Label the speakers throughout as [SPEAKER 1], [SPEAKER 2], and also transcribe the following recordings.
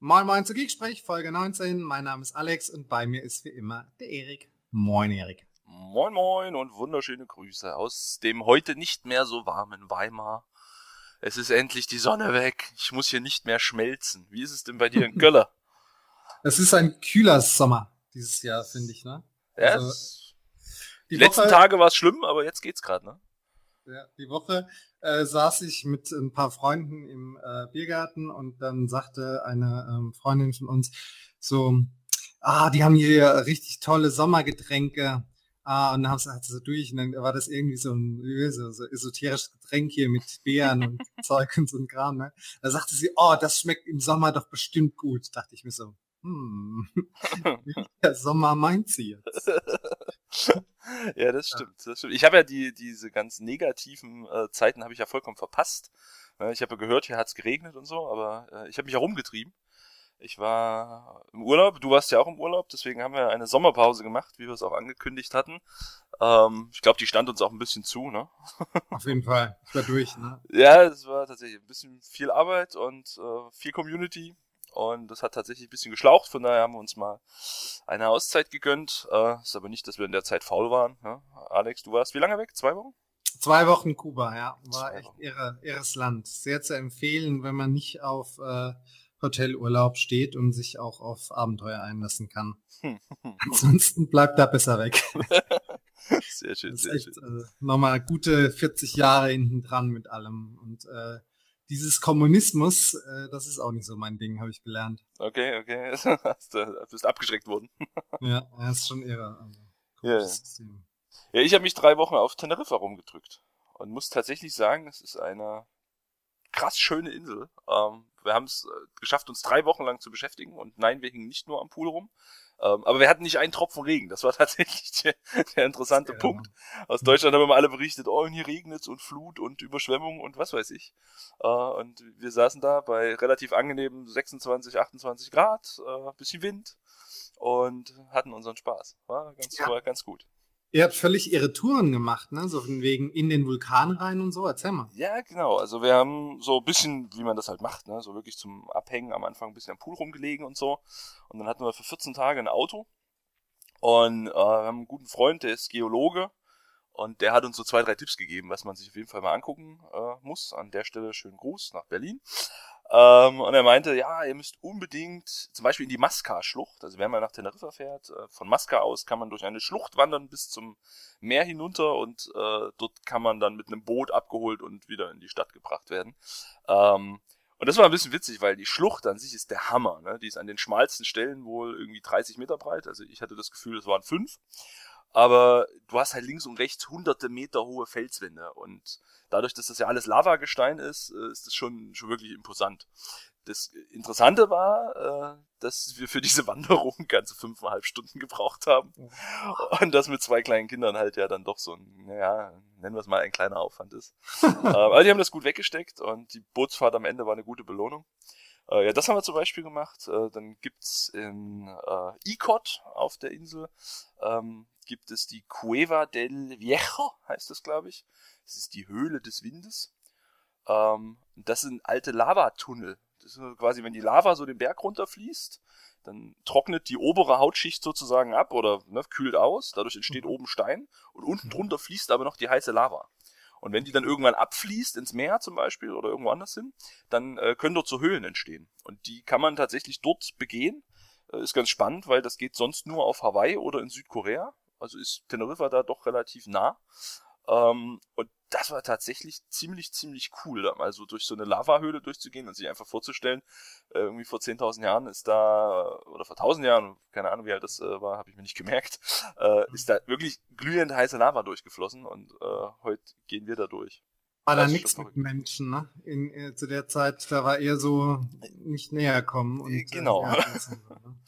[SPEAKER 1] Moin Moin zu Geeksprech, Folge 19. Mein Name ist Alex und bei mir ist wie immer der Erik. Moin Erik.
[SPEAKER 2] Moin Moin und wunderschöne Grüße aus dem heute nicht mehr so warmen Weimar. Es ist endlich die Sonne weg. Ich muss hier nicht mehr schmelzen. Wie ist es denn bei dir in Göller?
[SPEAKER 1] Es ist ein kühler Sommer dieses Jahr, finde ich, ne?
[SPEAKER 2] Ja,
[SPEAKER 1] Also,
[SPEAKER 2] die, letzten
[SPEAKER 1] Woche-
[SPEAKER 2] Tage war es schlimm, aber jetzt geht's gerade, ne?
[SPEAKER 1] Ja, die Woche äh, saß ich mit ein paar Freunden im äh, Biergarten und dann sagte eine ähm, Freundin von uns so, ah, die haben hier richtig tolle Sommergetränke. Ah, und dann haben sie hat sie so durch und dann war das irgendwie so ein so, so esoterisches Getränk hier mit Beeren und Zeug und so ein Kram. Ne? Da sagte sie, oh, das schmeckt im Sommer doch bestimmt gut. Dachte ich mir so, hm, der Sommer meint sie jetzt.
[SPEAKER 2] ja, das stimmt, das stimmt. Ich habe ja die diese ganz negativen äh, Zeiten habe ich ja vollkommen verpasst. Ich habe ja gehört, hier hat's geregnet und so, aber äh, ich habe mich herumgetrieben. Ich war im Urlaub, du warst ja auch im Urlaub, deswegen haben wir eine Sommerpause gemacht, wie wir es auch angekündigt hatten. Ähm, ich glaube, die stand uns auch ein bisschen zu, ne?
[SPEAKER 1] Auf jeden Fall. Ich war durch, ne?
[SPEAKER 2] Ja, es war tatsächlich ein bisschen viel Arbeit und äh, viel Community. Und das hat tatsächlich ein bisschen geschlaucht, von daher haben wir uns mal eine Auszeit gegönnt. Äh, ist aber nicht, dass wir in der Zeit faul waren. Ne? Alex, du warst wie lange weg? Zwei Wochen?
[SPEAKER 1] Zwei Wochen Kuba, ja. War echt irre, irres Land. Sehr zu empfehlen, wenn man nicht auf äh, Hotelurlaub steht und sich auch auf Abenteuer einlassen kann. Ansonsten bleibt da besser weg.
[SPEAKER 2] sehr schön, sehr
[SPEAKER 1] echt
[SPEAKER 2] schön.
[SPEAKER 1] äh, nochmal gute 40 Jahre hinten dran mit allem. Und äh, dieses Kommunismus, äh, das ist auch nicht so mein Ding, habe ich gelernt.
[SPEAKER 2] Okay, okay. Hast du bist abgeschreckt worden.
[SPEAKER 1] Ja, das ist schon irre. Also, komisches System.
[SPEAKER 2] Ja, ich habe mich drei Wochen auf Teneriffa rumgedrückt und muss tatsächlich sagen, es ist eine krass schöne Insel. Ähm, wir haben es äh, geschafft, uns drei Wochen lang zu beschäftigen und nein, wir hingen nicht nur am Pool rum. Ähm, aber wir hatten nicht einen Tropfen Regen. Das war tatsächlich der, der interessante
[SPEAKER 1] Ja,
[SPEAKER 2] Punkt. Aus Deutschland haben immer alle berichtet, oh, und hier regnet und Flut und Überschwemmung und was weiß ich. Äh, und wir saßen da bei relativ angenehmen 26, 28 Grad, äh, bisschen Wind und hatten unseren Spaß. War ganz,
[SPEAKER 1] Ja.
[SPEAKER 2] war ganz gut.
[SPEAKER 1] Ihr habt völlig irre Touren gemacht, ne? So von wegen in den Vulkan rein und so. Erzähl mal.
[SPEAKER 2] Ja, genau. Also wir haben so ein bisschen, wie man das halt macht, ne, so wirklich zum Abhängen am Anfang ein bisschen am Pool rumgelegen und so. Und dann hatten wir für 14 Tage ein Auto. Und äh, wir haben einen guten Freund, der ist Geologe. Und der hat uns so zwei, drei Tipps gegeben, was man sich auf jeden Fall mal angucken äh, muss. An der Stelle schönen Gruß nach Berlin. Ähm, und er meinte, ja, ihr müsst unbedingt zum Beispiel in die Masca-Schlucht. Also wenn man nach Teneriffa fährt, äh, von Masca aus kann man durch eine Schlucht wandern bis zum Meer hinunter und äh, dort kann man dann mit einem Boot abgeholt und wieder in die Stadt gebracht werden. Ähm, und das war ein bisschen witzig, weil die Schlucht an sich ist der Hammer. Ne? Die ist an den schmalsten Stellen wohl irgendwie 30 Meter breit. Also ich hatte das Gefühl, es waren fünf. Aber du hast halt links und rechts hunderte Meter hohe Felswände. Und dadurch, dass das ja alles Lavagestein ist, äh, ist das schon, schon wirklich imposant. Das Interessante war, äh, dass wir für diese Wanderung ganze fünfeinhalb Stunden gebraucht haben. Und das mit zwei kleinen Kindern halt ja dann doch so ein, naja, nennen wir es mal ein kleiner Aufwand ist. Ähm, Aber die haben das gut weggesteckt und die Bootsfahrt am Ende war eine gute Belohnung. Äh, ja, das haben wir zum Beispiel gemacht. Äh, dann gibt's in äh, Icod auf der Insel ähm, gibt es die Cueva del Viejo, heißt das, glaube ich. Das ist die Höhle des Windes. Ähm, das sind alte Lavatunnel. Das ist quasi, wenn die Lava so den Berg runterfließt, dann trocknet die obere Hautschicht sozusagen ab oder ne, kühlt aus. Dadurch entsteht oben Stein und unten drunter fließt aber noch die heiße Lava. Und wenn die dann irgendwann abfließt ins Meer zum Beispiel oder irgendwo anders hin, dann äh, können dort so Höhlen entstehen. Und die kann man tatsächlich dort begehen. Äh, ist ganz spannend, weil das geht sonst nur auf Hawaii oder in Südkorea. Also ist Teneriffa da doch relativ nah. Ähm, und das war tatsächlich ziemlich, ziemlich cool, da mal so durch so eine Lavahöhle durchzugehen und sich einfach vorzustellen, äh, irgendwie vor 10.000 Jahren ist da, oder vor 1.000 Jahren, keine Ahnung wie alt das äh, war, habe ich mir nicht gemerkt, äh, ist da wirklich glühend heiße Lava durchgeflossen und äh, heute gehen wir da durch.
[SPEAKER 1] War da nichts mit. Menschen, ne? In, äh, zu der Zeit, da war eher so nicht näher kommen. Und,
[SPEAKER 2] Äh, genau.
[SPEAKER 1] Äh, ja,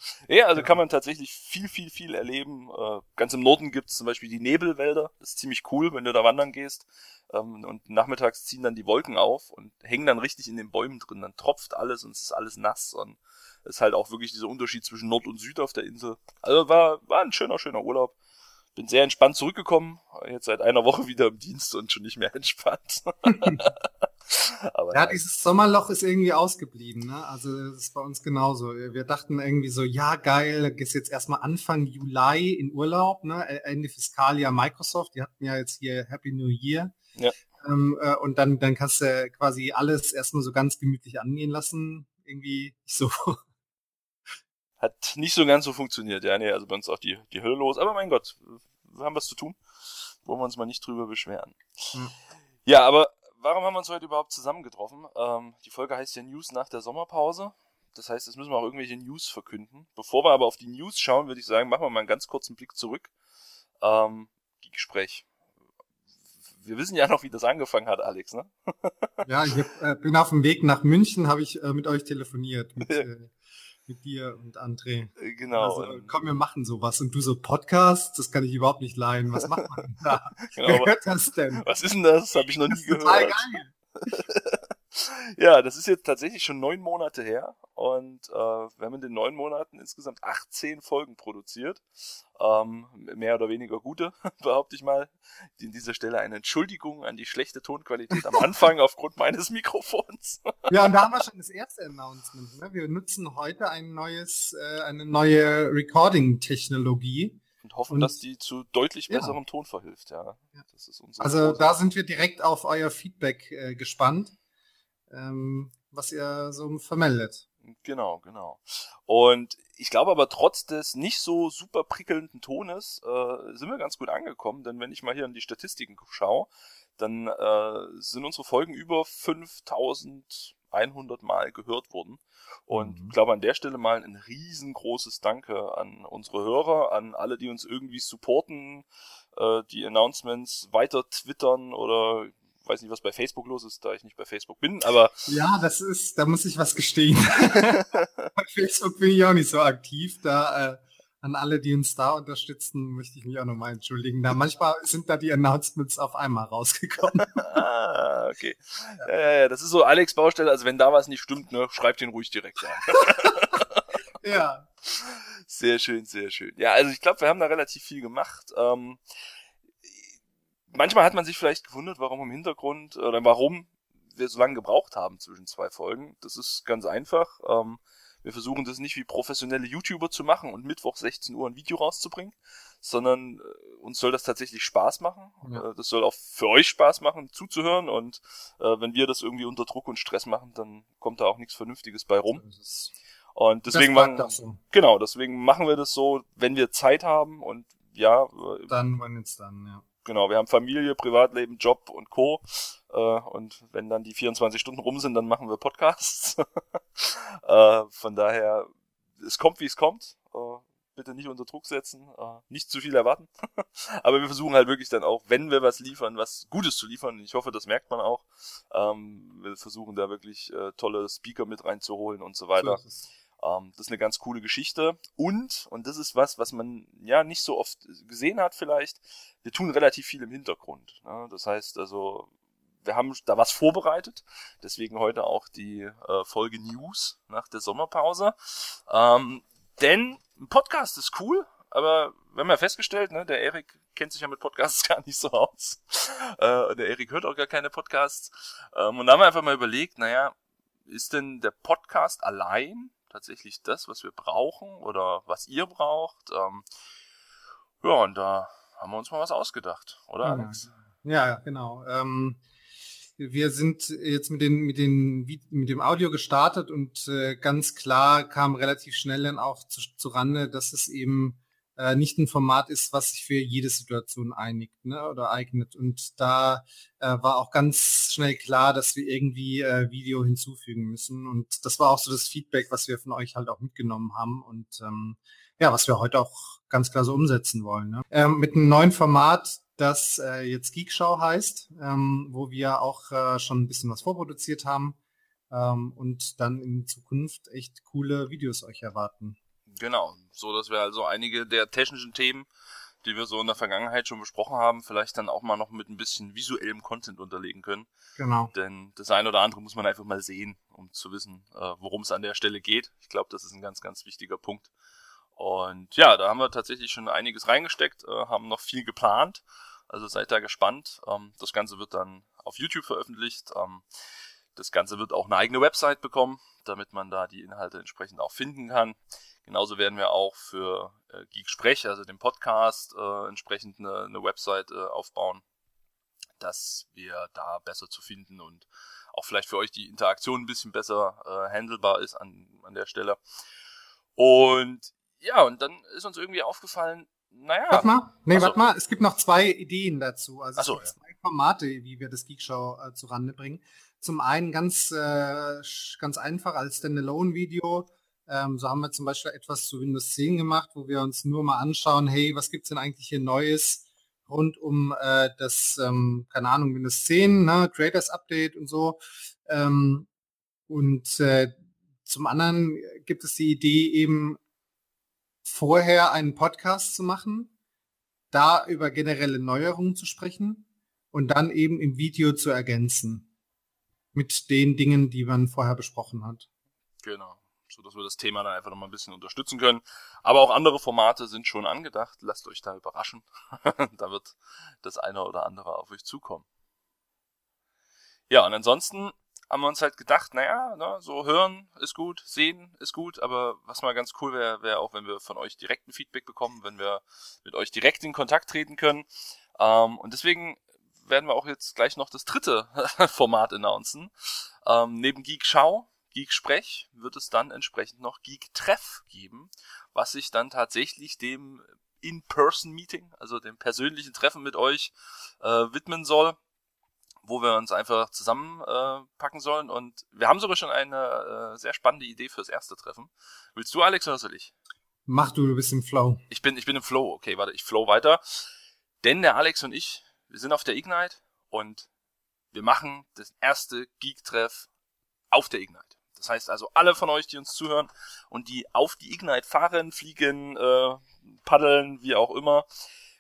[SPEAKER 1] das und so, ne?
[SPEAKER 2] Ja, also kann man tatsächlich viel, viel, viel erleben. Äh, ganz im Norden gibt's zum Beispiel die Nebelwälder. Das ist ziemlich cool, wenn du da wandern gehst. Ähm, und nachmittags ziehen dann die Wolken auf und hängen dann richtig in den Bäumen drin. Dann tropft alles und es ist alles nass. Und es ist halt auch wirklich dieser Unterschied zwischen Nord und Süd auf der Insel. Also war, war ein schöner, schöner Urlaub. Bin sehr entspannt zurückgekommen. Jetzt seit einer Woche wieder im Dienst und schon nicht mehr entspannt.
[SPEAKER 1] Aber ja, nein. dieses Sommerloch ist irgendwie ausgeblieben. Ne? Also das ist bei uns genauso. Wir dachten irgendwie so, ja geil, ist jetzt erstmal Anfang Juli in Urlaub, ne? Ende Fiskaljahr Microsoft. Die hatten ja jetzt hier Happy New Year. Ja. Ähm, äh, und dann, dann kannst du quasi alles erstmal so ganz gemütlich angehen lassen. Irgendwie so.
[SPEAKER 2] Hat nicht so ganz so funktioniert, ja, nee, also bei uns auch die, die Hölle los. Aber mein Gott, haben was zu tun. Wollen wir uns mal nicht drüber beschweren. Hm. Ja, aber warum haben wir uns heute überhaupt zusammengetroffen? Ähm, die Folge heißt ja News nach der Sommerpause. Das heißt, es müssen wir auch irgendwelche News verkünden. Bevor wir aber auf die News schauen, würde ich sagen, machen wir mal einen ganz kurzen Blick zurück. Ähm, Gespräch. Wir wissen ja noch, wie das angefangen hat, Alex, ne?
[SPEAKER 1] ja, ich hab, äh, bin auf dem Weg nach München, habe ich äh, mit euch telefoniert. Mit, äh, mit dir und André.
[SPEAKER 2] Äh, genau.
[SPEAKER 1] Also, komm, wir machen sowas. Und du so, Podcast, das kann ich überhaupt nicht leihen. Was macht man da? genau, Wer hört das denn?
[SPEAKER 2] Was ist denn das? Habe ich noch nie gehört. Total geil. ja, das ist jetzt tatsächlich schon neun Monate her und äh, wir haben in den neun Monaten insgesamt 18 Folgen produziert. Ähm, mehr oder weniger gute, behaupte ich mal. In dieser Stelle eine Entschuldigung an die schlechte Tonqualität am Anfang aufgrund meines Mikrofons.
[SPEAKER 1] ja, und da haben wir schon das erste Announcement. Ne? Wir nutzen heute ein neues, äh, eine neue Recording-Technologie
[SPEAKER 2] und hoffen, und, dass die zu deutlich besserem ja. Ton verhilft. Ja,
[SPEAKER 1] ja. also da sind wir direkt auf euer Feedback äh, gespannt, ähm, was ihr so vermeldet.
[SPEAKER 2] Genau, genau. Und ich glaube aber trotz des nicht so super prickelnden Tones äh, sind wir ganz gut angekommen, denn wenn ich mal hier in die Statistiken schaue, dann äh, sind unsere Folgen über 5100 Mal gehört worden. Und mhm. ich glaube an der Stelle mal ein riesengroßes Danke an unsere Hörer, an alle, die uns irgendwie supporten, äh, die Announcements weiter twittern oder weiß nicht, was bei Facebook los ist, da ich nicht bei Facebook bin, aber.
[SPEAKER 1] Ja, das ist, da muss ich was gestehen. bei Facebook bin ich auch nicht so aktiv. Da äh, an alle, die uns da unterstützen, möchte ich mich auch nochmal entschuldigen. Da manchmal sind da die Announcements auf einmal rausgekommen.
[SPEAKER 2] ah, okay. Ja. Ja, ja, das ist so Alex Baustelle, also wenn da was nicht stimmt, ne, schreibt den ruhig direkt an.
[SPEAKER 1] ja.
[SPEAKER 2] Sehr schön, sehr schön. Ja, also ich glaube, wir haben da relativ viel gemacht. Ähm, manchmal hat man sich vielleicht gewundert, warum im Hintergrund oder warum wir so lange gebraucht haben zwischen zwei Folgen. Das ist ganz einfach. Ähm, wir versuchen das nicht wie professionelle YouTuber zu machen und Mittwoch 16 Uhr ein Video rauszubringen, sondern äh, uns soll das tatsächlich Spaß machen. Ja. Äh, das soll auch für euch Spaß machen, zuzuhören. Und äh, wenn wir das irgendwie unter Druck und Stress machen, dann kommt da auch nichts Vernünftiges bei rum. Und deswegen machen, so. genau, deswegen machen wir das so, wenn wir Zeit haben und ja.
[SPEAKER 1] Äh, dann, wenn es dann, ja.
[SPEAKER 2] Genau, wir haben Familie, Privatleben, Job und Co. Äh, und wenn dann die 24 Stunden rum sind, dann machen wir Podcasts. äh, von daher, es kommt, wie es kommt. Äh, bitte nicht unter Druck setzen, äh, nicht zu viel erwarten. Aber wir versuchen halt wirklich dann auch, wenn wir was liefern, was Gutes zu liefern. Ich hoffe, das merkt man auch. Ähm, wir versuchen da wirklich äh, tolle Speaker mit reinzuholen und so weiter. So ähm, das ist eine ganz coole Geschichte. Und, und das ist was, was man ja nicht so oft gesehen hat vielleicht, wir tun relativ viel im Hintergrund. Ne? Das heißt also, wir haben da was vorbereitet, deswegen heute auch die äh, Folge News nach der Sommerpause. Ähm, denn ein Podcast ist cool, aber wir haben ja festgestellt, ne, der Erik kennt sich ja mit Podcasts gar nicht so aus. Äh, der Erik hört auch gar keine Podcasts. Ähm, und da haben wir einfach mal überlegt, naja, ist denn der Podcast allein tatsächlich das, was wir brauchen oder was ihr braucht? Ähm, ja, und da haben wir uns mal was ausgedacht, oder Alex?
[SPEAKER 1] Ja, genau. Ähm, wir sind jetzt mit, den, mit, den, mit dem Audio gestartet und äh, ganz klar kam relativ schnell dann auch zu, zu Rande, dass es eben äh, nicht ein Format ist, was sich für jede Situation einigt ne, oder eignet. Und da äh, war auch ganz schnell klar, dass wir irgendwie äh, Video hinzufügen müssen. Und das war auch so das Feedback, was wir von euch halt auch mitgenommen haben und ähm, ja, was wir heute auch ganz klar so umsetzen wollen. Ne? Ähm, mit einem neuen Format, das äh, jetzt Geekshow heißt, ähm, wo wir auch äh, schon ein bisschen was vorproduziert haben ähm, und dann in Zukunft echt coole Videos euch erwarten.
[SPEAKER 2] Genau, so dass wir also einige der technischen Themen, die wir so in der Vergangenheit schon besprochen haben, vielleicht dann auch mal noch mit ein bisschen visuellem Content unterlegen können.
[SPEAKER 1] Genau.
[SPEAKER 2] Denn das eine oder andere muss man einfach mal sehen, um zu wissen, äh, worum es an der Stelle geht. Ich glaube, das ist ein ganz, ganz wichtiger Punkt. Und ja, da haben wir tatsächlich schon einiges reingesteckt, äh, haben noch viel geplant. Also seid da gespannt. Ähm, das Ganze wird dann auf YouTube veröffentlicht. Ähm, Das Ganze wird auch eine eigene Website bekommen, damit man da die Inhalte entsprechend auch finden kann. Genauso werden wir auch für äh, Geek Sprech, also den Podcast, äh, entsprechend eine, eine Website äh, aufbauen, dass wir da besser zu finden und auch vielleicht für euch die Interaktion ein bisschen besser äh, handelbar ist an, an der Stelle. Und ja, und dann ist uns irgendwie aufgefallen, naja.
[SPEAKER 1] Warte mal, nee, Achso. warte mal, es gibt noch zwei Ideen dazu. Also es gibt ja. zwei Formate, wie wir das Geekshow äh, zurande bringen. Zum einen ganz, äh, ganz einfach als Standalone-Video. Ähm, so haben wir zum Beispiel etwas zu Windows 10 gemacht, wo wir uns nur mal anschauen, hey, was gibt's denn eigentlich hier Neues rund um äh, das, ähm, keine Ahnung, Windows 10, ne, Creators Update und so. Ähm, und äh, zum anderen gibt es die Idee eben vorher einen Podcast zu machen, da über generelle Neuerungen zu sprechen und dann eben im Video zu ergänzen mit den Dingen, die man vorher besprochen hat.
[SPEAKER 2] Genau, so dass wir das Thema dann einfach noch mal ein bisschen unterstützen können. Aber auch andere Formate sind schon angedacht. Lasst euch da überraschen. da wird das eine oder andere auf euch zukommen. Ja, und ansonsten haben wir uns halt gedacht, naja, ne, so hören ist gut, sehen ist gut, aber was mal ganz cool wäre, wäre auch, wenn wir von euch direkten Feedback bekommen, wenn wir mit euch direkt in Kontakt treten können. Ähm, und deswegen werden wir auch jetzt gleich noch das dritte Format announcen. Ähm, neben Geek Schau, Geek Sprech wird es dann entsprechend noch Geek Treff geben, was sich dann tatsächlich dem In-Person-Meeting, also dem persönlichen Treffen mit euch äh, widmen soll wo wir uns einfach zusammenpacken äh, sollen. Und wir haben sogar schon eine äh, sehr spannende Idee fürs erste Treffen. Willst du, Alex, oder soll ich?
[SPEAKER 1] Mach du, du bist im Flow.
[SPEAKER 2] Ich bin, ich bin im Flow. Okay, warte, ich flow weiter. Denn der Alex und ich, wir sind auf der Ignite und wir machen das erste Geek-Treff auf der Ignite. Das heißt also, alle von euch, die uns zuhören und die auf die Ignite fahren, fliegen, äh, paddeln, wie auch immer,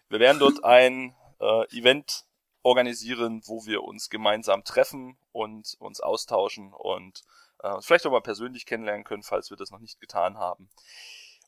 [SPEAKER 2] wir werden dort ein äh, Event organisieren, wo wir uns gemeinsam treffen und uns austauschen und äh, vielleicht auch mal persönlich kennenlernen können, falls wir das noch nicht getan haben.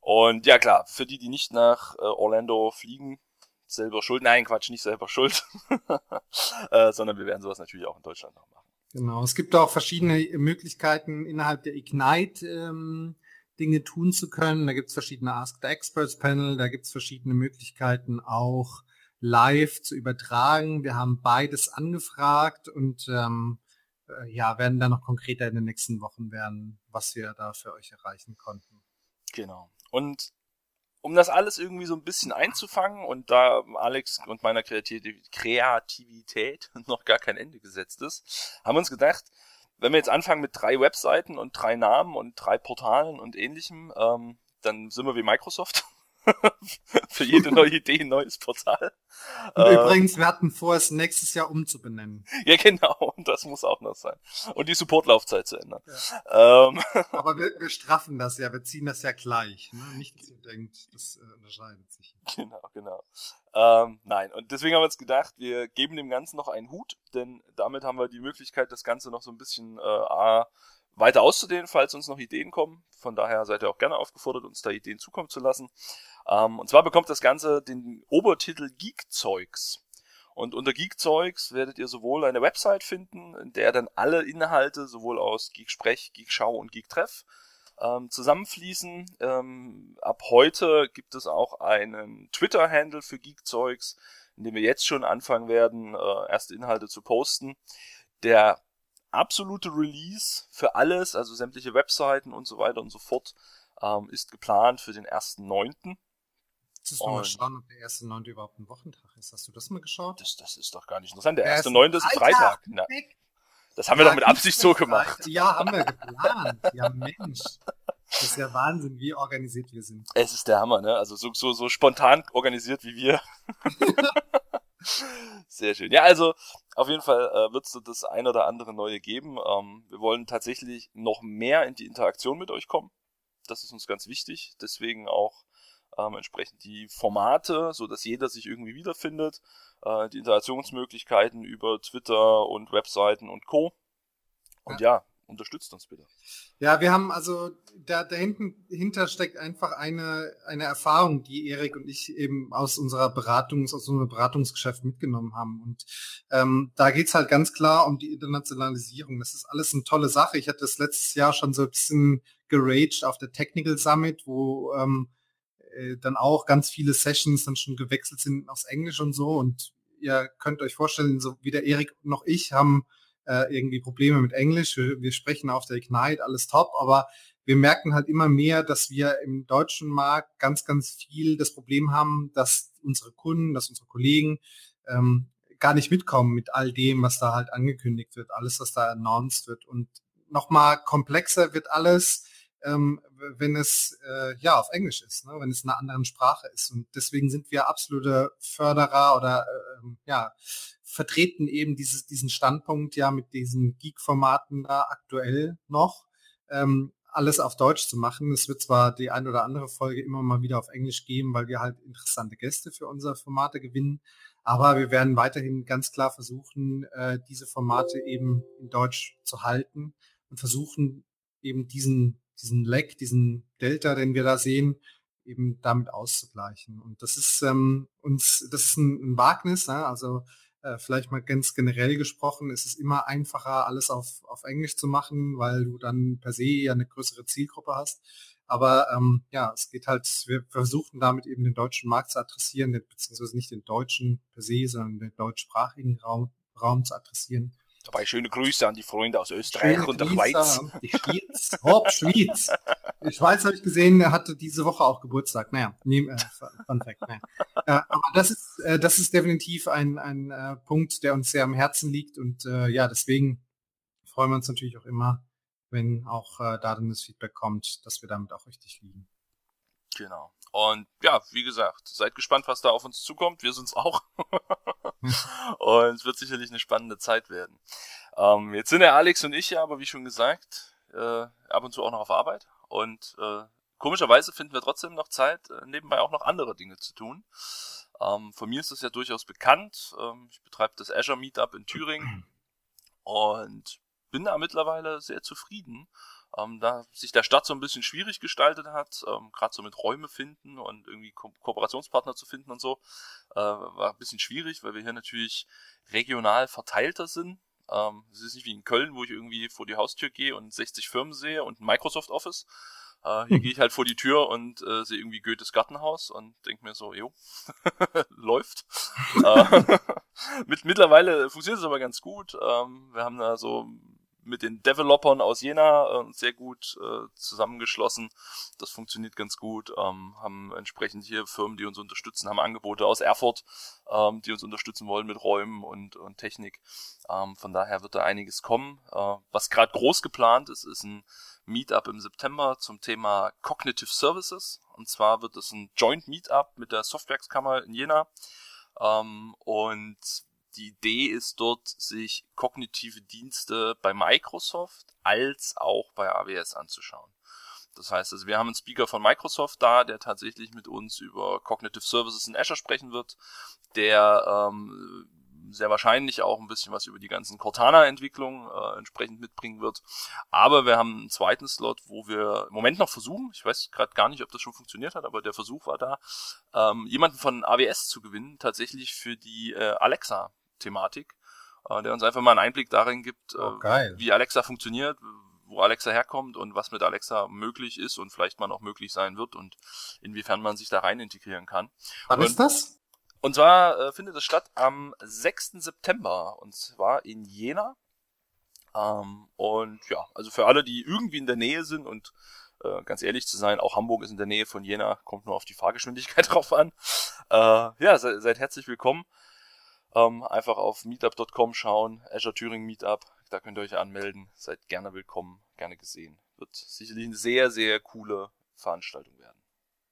[SPEAKER 2] Und ja klar, für die, die nicht nach äh, Orlando fliegen, selber schuld. Nein, Quatsch, nicht selber schuld. äh, sondern wir werden sowas natürlich auch in Deutschland noch machen.
[SPEAKER 1] Genau, es gibt auch verschiedene Möglichkeiten innerhalb der Ignite ähm, Dinge tun zu können. Da gibt es verschiedene Ask the Experts Panel, da gibt es verschiedene Möglichkeiten auch live zu übertragen. Wir haben beides angefragt und ähm, äh, ja, werden dann noch konkreter in den nächsten Wochen werden, was wir da für euch erreichen konnten.
[SPEAKER 2] Genau. Und um das alles irgendwie so ein bisschen einzufangen und da Alex und meiner Kreativität noch gar kein Ende gesetzt ist, haben wir uns gedacht, wenn wir jetzt anfangen mit drei Webseiten und drei Namen und drei Portalen und ähnlichem, ähm, dann sind wir wie Microsoft Für jede neue Idee ein neues Portal.
[SPEAKER 1] Und äh, übrigens, wir hatten vor, es nächstes Jahr umzubenennen.
[SPEAKER 2] Ja, genau. Und das muss auch noch sein. Und die Supportlaufzeit zu ändern. Ja. Ähm.
[SPEAKER 1] Aber wir, wir, straffen das ja, wir ziehen das ja gleich. Ne? Nicht, dass ihr denkt, das äh, unterscheidet sich.
[SPEAKER 2] Genau, genau. Ähm, nein, und deswegen haben wir uns gedacht, wir geben dem Ganzen noch einen Hut, denn damit haben wir die Möglichkeit, das Ganze noch so ein bisschen äh, weiter auszudehnen, falls uns noch Ideen kommen. Von daher seid ihr auch gerne aufgefordert, uns da Ideen zukommen zu lassen. Ähm, und zwar bekommt das Ganze den Obertitel Geekzeugs. Und unter Geekzeugs werdet ihr sowohl eine Website finden, in der dann alle Inhalte sowohl aus Geeksprech, Geekschau und Geektreff ähm, zusammenfließen. Ähm, ab heute gibt es auch einen Twitter-Handle für Geekzeugs, in dem wir jetzt schon anfangen werden, äh, erste Inhalte zu posten. Der absolute Release für alles, also sämtliche Webseiten und so weiter und so fort, ähm, ist geplant für den 1.9.
[SPEAKER 1] Jetzt müssen wir mal schauen, ob der 1.9. überhaupt ein Wochentag ist. Hast du das mal geschaut?
[SPEAKER 2] Das, das ist doch gar nicht interessant. Der, der 1.9. ist ein Freitag. Na, das haben wir ja, doch mit Absicht so gemacht.
[SPEAKER 1] Ja, haben wir geplant. Ja, Mensch. Das ist ja Wahnsinn, wie organisiert wir sind.
[SPEAKER 2] Es ist der Hammer, ne? Also so, so, so spontan organisiert wie wir. Sehr schön. Ja, also auf jeden Fall äh, wird es das ein oder andere neue geben. Ähm, wir wollen tatsächlich noch mehr in die Interaktion mit euch kommen. Das ist uns ganz wichtig. Deswegen auch ähm, entsprechend die Formate, so dass jeder sich irgendwie wiederfindet. Äh, die Interaktionsmöglichkeiten über Twitter und Webseiten und Co. Und ja, ja unterstützt uns bitte.
[SPEAKER 1] Ja, wir haben also, da dahinter steckt einfach eine, eine Erfahrung, die Erik und ich eben aus unserer Beratungs, aus unserem Beratungsgeschäft mitgenommen haben. Und ähm, da geht's halt ganz klar um die Internationalisierung. Das ist alles eine tolle Sache. Ich hatte das letztes Jahr schon so ein bisschen geraged auf der Technical Summit, wo ähm, äh, dann auch ganz viele Sessions dann schon gewechselt sind aufs Englisch und so. Und ihr könnt euch vorstellen, so wie der Erik noch ich haben äh, irgendwie Probleme mit Englisch. Wir, wir sprechen auf der Ignite, alles top, aber wir merken halt immer mehr, dass wir im deutschen Markt ganz, ganz viel das Problem haben, dass unsere Kunden, dass unsere Kollegen ähm, gar nicht mitkommen mit all dem, was da halt angekündigt wird, alles, was da announced wird. Und nochmal komplexer wird alles, ähm, wenn es äh, ja auf Englisch ist, ne? wenn es in einer anderen Sprache ist. Und deswegen sind wir absolute Förderer oder äh, ja vertreten eben dieses, diesen Standpunkt ja mit diesen Geek-Formaten da aktuell noch. Ähm, alles auf Deutsch zu machen. Es wird zwar die ein oder andere Folge immer mal wieder auf Englisch geben, weil wir halt interessante Gäste für unsere Formate gewinnen. Aber wir werden weiterhin ganz klar versuchen, äh, diese Formate eben in Deutsch zu halten und versuchen eben diesen, diesen Lag, diesen Delta, den wir da sehen, eben damit auszugleichen. Und das ist ähm, uns, das ist ein, ein Wagnis. Ne? Also äh, vielleicht mal ganz generell gesprochen, ist es immer einfacher, alles auf, auf Englisch zu machen, weil du dann per se ja eine größere Zielgruppe hast. Aber ähm, ja, es geht halt, wir versuchen damit eben den deutschen Markt zu adressieren, beziehungsweise nicht den deutschen per se, sondern den deutschsprachigen Raum, Raum zu adressieren.
[SPEAKER 2] Dabei schöne Grüße an die Freunde aus Österreich schöne und der Schweiz.
[SPEAKER 1] Die Schweiz. Hopp, Schweiz. Die Schweiz habe ich gesehen, er hatte diese Woche auch Geburtstag. Naja, nehm, äh, Fun Fact. Naja. Äh, aber das ist, äh, das ist definitiv ein, ein äh, Punkt, der uns sehr am Herzen liegt. Und äh, ja, deswegen freuen wir uns natürlich auch immer, wenn auch äh, da dann das Feedback kommt, dass wir damit auch richtig liegen.
[SPEAKER 2] Genau. Und ja, wie gesagt, seid gespannt, was da auf uns zukommt. Wir sind's auch. und es wird sicherlich eine spannende Zeit werden. Ähm, jetzt sind der Alex und ich ja, aber wie schon gesagt, äh, ab und zu auch noch auf Arbeit. Und äh, komischerweise finden wir trotzdem noch Zeit, äh, nebenbei auch noch andere Dinge zu tun. Ähm, von mir ist das ja durchaus bekannt. Ähm, ich betreibe das Azure Meetup in Thüringen und bin da mittlerweile sehr zufrieden ähm, da sich der Stadt so ein bisschen schwierig gestaltet hat, ähm, gerade so mit Räume finden und irgendwie Ko Kooperationspartner zu finden und so, äh, war ein bisschen schwierig, weil wir hier natürlich regional verteilter sind. Ähm, es ist nicht wie in Köln, wo ich irgendwie vor die Haustür gehe und 60 Firmen sehe und ein Microsoft Office. Äh, hier hm. gehe ich halt vor die Tür und äh, sehe irgendwie Goethes Gartenhaus und denke mir so, jo, läuft. äh, mit, mittlerweile funktioniert es aber ganz gut. Ähm, wir haben da so mit den Developern aus Jena äh, sehr gut äh, zusammengeschlossen. Das funktioniert ganz gut. Ähm, haben entsprechend hier Firmen, die uns unterstützen, haben Angebote aus Erfurt, ähm, die uns unterstützen wollen mit Räumen und, und Technik. Ähm, von daher wird da einiges kommen. Äh, was gerade groß geplant ist, ist ein Meetup im September zum Thema Cognitive Services. Und zwar wird es ein Joint Meetup mit der Softwerkskammer in Jena. Ähm, und die Idee ist dort, sich kognitive Dienste bei Microsoft als auch bei AWS anzuschauen. Das heißt, also wir haben einen Speaker von Microsoft da, der tatsächlich mit uns über Cognitive Services in Azure sprechen wird, der ähm, sehr wahrscheinlich auch ein bisschen was über die ganzen Cortana-Entwicklung äh, entsprechend mitbringen wird. Aber wir haben einen zweiten Slot, wo wir im Moment noch versuchen, ich weiß gerade gar nicht, ob das schon funktioniert hat, aber der Versuch war da, ähm, jemanden von AWS zu gewinnen, tatsächlich für die äh, Alexa Thematik, äh, der uns einfach mal einen Einblick darin gibt, oh, äh, wie Alexa funktioniert, wo Alexa herkommt und was mit Alexa möglich ist und vielleicht mal noch möglich sein wird und inwiefern man sich da rein integrieren kann.
[SPEAKER 1] Wann und, ist das?
[SPEAKER 2] Und zwar äh, findet es statt am 6. September und zwar in Jena. Ähm, und ja, also für alle, die irgendwie in der Nähe sind und äh, ganz ehrlich zu sein, auch Hamburg ist in der Nähe von Jena, kommt nur auf die Fahrgeschwindigkeit drauf an. Äh, ja, se seid herzlich willkommen. Ähm, einfach auf meetup.com schauen, Azure Thüringen Meetup, da könnt ihr euch anmelden. Seid gerne willkommen, gerne gesehen. Wird sicherlich eine sehr, sehr coole Veranstaltung werden.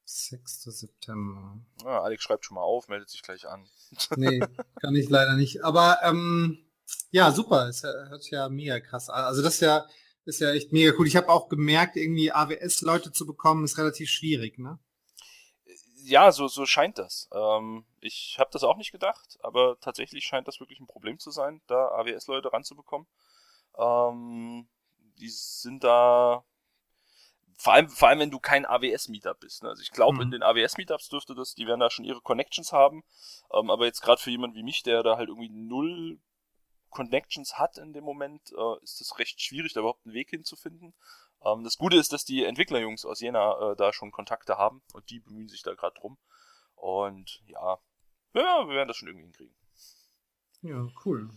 [SPEAKER 1] 6. September.
[SPEAKER 2] Ja, Alex schreibt schon mal auf, meldet sich gleich an.
[SPEAKER 1] Nee, kann ich leider nicht. Aber ähm, ja, super. Es hört ja mega krass an. Also das ist ja, ist ja echt mega cool. Ich habe auch gemerkt, irgendwie AWS-Leute zu bekommen, ist relativ schwierig, ne?
[SPEAKER 2] Ja, so, so scheint das. Ähm, ich habe das auch nicht gedacht, aber tatsächlich scheint das wirklich ein Problem zu sein, da AWS-Leute ranzubekommen. Ähm, die sind da vor allem, vor allem wenn du kein AWS-Meetup bist. Ne? Also ich glaube, mhm. in den AWS-Meetups dürfte das, die werden da schon ihre Connections haben. Ähm, aber jetzt gerade für jemanden wie mich, der da halt irgendwie null Connections hat in dem Moment, äh, ist es recht schwierig, da überhaupt einen Weg hinzufinden. Ähm, das Gute ist, dass die Entwicklerjungs aus Jena äh, da schon Kontakte haben und die bemühen sich da gerade drum. Und ja, ja, wir werden das schon irgendwie hinkriegen.
[SPEAKER 1] Ja, cool.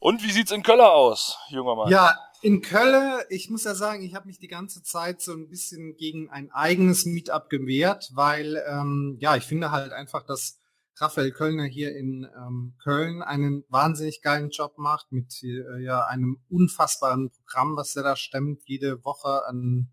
[SPEAKER 2] Und wie sieht's in Köller aus, junger Mann?
[SPEAKER 1] Ja, in Köln, ich muss ja sagen, ich habe mich die ganze Zeit so ein bisschen gegen ein eigenes Meetup gewehrt, weil ähm, ja, ich finde halt einfach, dass Raphael Kölner hier in ähm, Köln einen wahnsinnig geilen Job macht mit äh, ja einem unfassbaren Programm, was er da stemmt, jede Woche an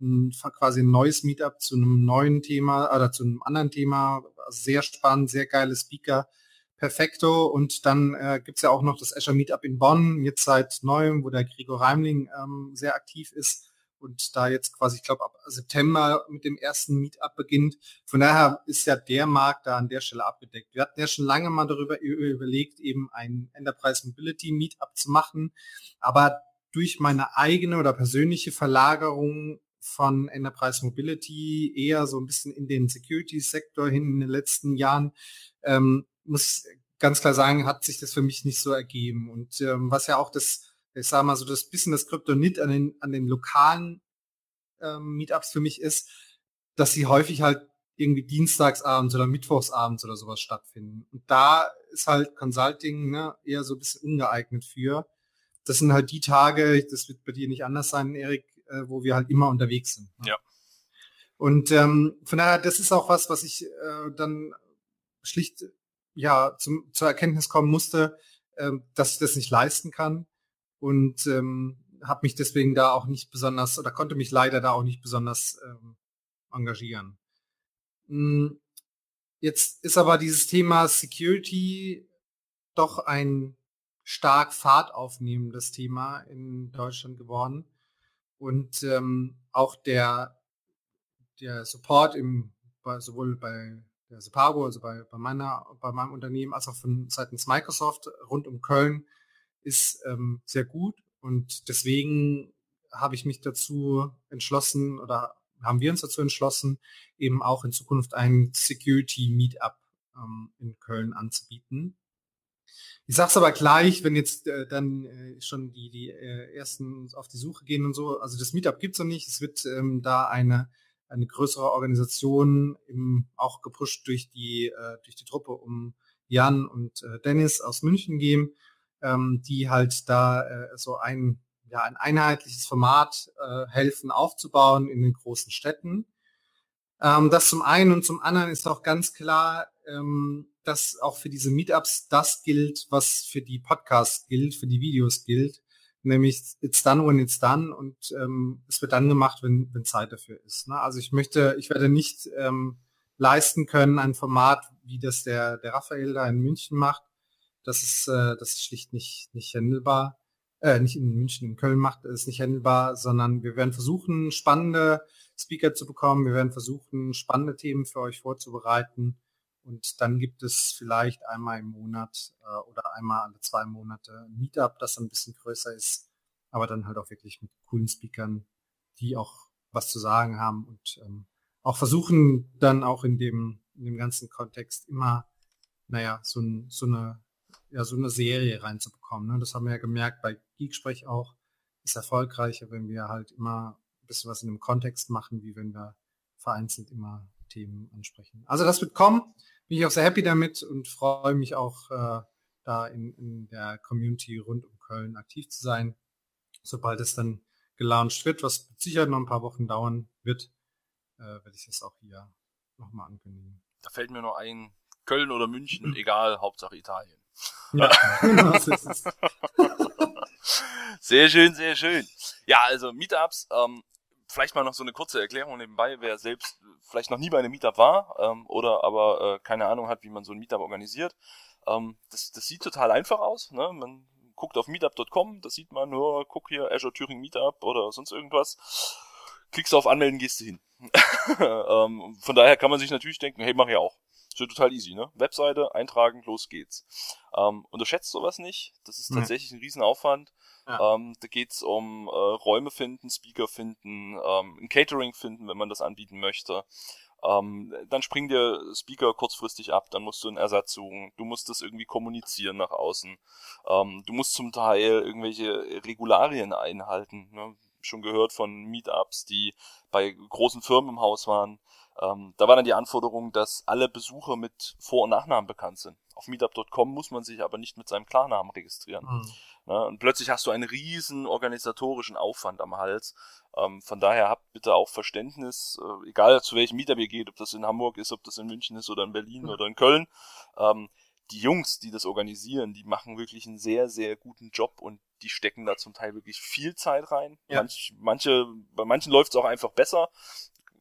[SPEAKER 1] ein, quasi ein neues Meetup zu einem neuen Thema oder zu einem anderen Thema. Sehr spannend, sehr geile Speaker perfekto. Und dann äh, gibt ja auch noch das Azure Meetup in Bonn, jetzt seit neuem, wo der Gregor Reimling ähm, sehr aktiv ist und da jetzt quasi, ich glaube, ab September mit dem ersten Meetup beginnt. Von daher ist ja der Markt da an der Stelle abgedeckt. Wir hatten ja schon lange mal darüber überlegt, eben ein Enterprise Mobility Meetup zu machen, aber durch meine eigene oder persönliche Verlagerung von Enterprise Mobility eher so ein bisschen in den Security-Sektor hin in den letzten Jahren ähm, muss ganz klar sagen, hat sich das für mich nicht so ergeben. Und ähm, was ja auch das, ich sage mal so, das bisschen das Kryptonit an den, an den lokalen ähm, Meetups für mich ist, dass sie häufig halt irgendwie dienstagsabends oder mittwochsabends oder sowas stattfinden. Und da ist halt Consulting ne, eher so ein bisschen ungeeignet für. Das sind halt die Tage, das wird bei dir nicht anders sein, Erik, äh, wo wir halt immer unterwegs sind.
[SPEAKER 2] Ne? Ja.
[SPEAKER 1] Und ähm, von daher, das ist auch was, was ich äh, dann schlicht ja zum, zur Erkenntnis kommen musste, ähm, dass ich das nicht leisten kann und ähm, habe mich deswegen da auch nicht besonders oder konnte mich leider da auch nicht besonders ähm, engagieren. Hm, jetzt ist aber dieses Thema Security doch ein stark Fahrt aufnehmendes Thema in Deutschland geworden und ähm, auch der der Support im sowohl bei der Sepago, also bei, bei meiner, bei meinem Unternehmen, als auch von seitens Microsoft rund um Köln, ist ähm, sehr gut. Und deswegen habe ich mich dazu entschlossen oder haben wir uns dazu entschlossen, eben auch in Zukunft ein Security Meetup ähm, in Köln anzubieten. Ich sag's aber gleich, wenn jetzt äh, dann äh, schon die, die äh, ersten auf die Suche gehen und so, also das Meetup gibt's noch nicht. Es wird ähm, da eine eine größere Organisation, eben auch gepusht durch die, äh, durch die Truppe um Jan und äh, Dennis aus München geben, ähm, die halt da äh, so ein, ja, ein einheitliches Format äh, helfen aufzubauen in den großen Städten. Ähm, das zum einen und zum anderen ist auch ganz klar, ähm, dass auch für diese Meetups das gilt, was für die Podcasts gilt, für die Videos gilt nämlich it's done when it's done und ähm, es wird dann gemacht, wenn, wenn Zeit dafür ist. Ne? Also ich möchte, ich werde nicht ähm, leisten können, ein Format, wie das der, der Raphael da in München macht. Das ist, äh, das ist schlicht nicht, nicht handelbar. Äh, nicht in München, in Köln macht, ist nicht handelbar, sondern wir werden versuchen, spannende Speaker zu bekommen. Wir werden versuchen, spannende Themen für euch vorzubereiten. Und dann gibt es vielleicht einmal im Monat äh, oder einmal alle zwei Monate ein Meetup, das ein bisschen größer ist, aber dann halt auch wirklich mit coolen Speakern, die auch was zu sagen haben und ähm, auch versuchen dann auch in dem, in dem ganzen Kontext immer, naja, so, ein, so eine ja, so eine Serie reinzubekommen. Ne? Das haben wir ja gemerkt bei Geeksprech auch. Ist erfolgreicher, wenn wir halt immer ein bisschen was in dem Kontext machen, wie wenn wir vereinzelt immer Themen ansprechen. Also das wird kommen bin ich auch sehr happy damit und freue mich auch, äh, da in, in der Community rund um Köln aktiv zu sein. Sobald es dann gelauncht wird, was sicher noch ein paar Wochen dauern wird, äh, werde ich es auch hier nochmal ankündigen.
[SPEAKER 2] Da fällt mir nur ein, Köln oder München, egal, Hauptsache Italien.
[SPEAKER 1] Ja, genau,
[SPEAKER 2] sehr schön, sehr schön. Ja, also Meetups, ähm, vielleicht mal noch so eine kurze Erklärung nebenbei, wer selbst vielleicht noch nie bei einem Meetup war ähm, oder aber äh, keine Ahnung hat, wie man so ein Meetup organisiert. Ähm, das, das sieht total einfach aus. Ne? Man guckt auf meetup.com, da sieht man nur, guck hier Azure Turing Meetup oder sonst irgendwas. Klickst auf Anmelden, gehst du hin. ähm, von daher kann man sich natürlich denken, hey, mach ich auch. Ist total easy, ne? Webseite, eintragen, los geht's. Ähm, unterschätzt sowas nicht. Das ist tatsächlich ein Riesenaufwand. Ja. Ähm, da geht's um äh, Räume finden, Speaker finden, ähm, ein Catering finden, wenn man das anbieten möchte. Ähm, dann springen dir Speaker kurzfristig ab, dann musst du einen Ersatz suchen, du musst das irgendwie kommunizieren nach außen. Ähm, du musst zum Teil irgendwelche Regularien einhalten. Ne? Schon gehört von Meetups, die bei großen Firmen im Haus waren. Ähm, da war dann die Anforderung, dass alle Besucher mit Vor- und Nachnamen bekannt sind. Auf meetup.com muss man sich aber nicht mit seinem Klarnamen registrieren. Mhm. Ne? Und plötzlich hast du einen riesen organisatorischen Aufwand am Hals. Ähm, von daher habt bitte auch Verständnis, äh, egal zu welchem Meetup ihr geht, ob das in Hamburg ist, ob das in München ist oder in Berlin mhm. oder in Köln. Ähm, die Jungs, die das organisieren, die machen wirklich einen sehr, sehr guten Job und die stecken da zum Teil wirklich viel Zeit rein. Ja. Manch, manche, bei manchen läuft es auch einfach besser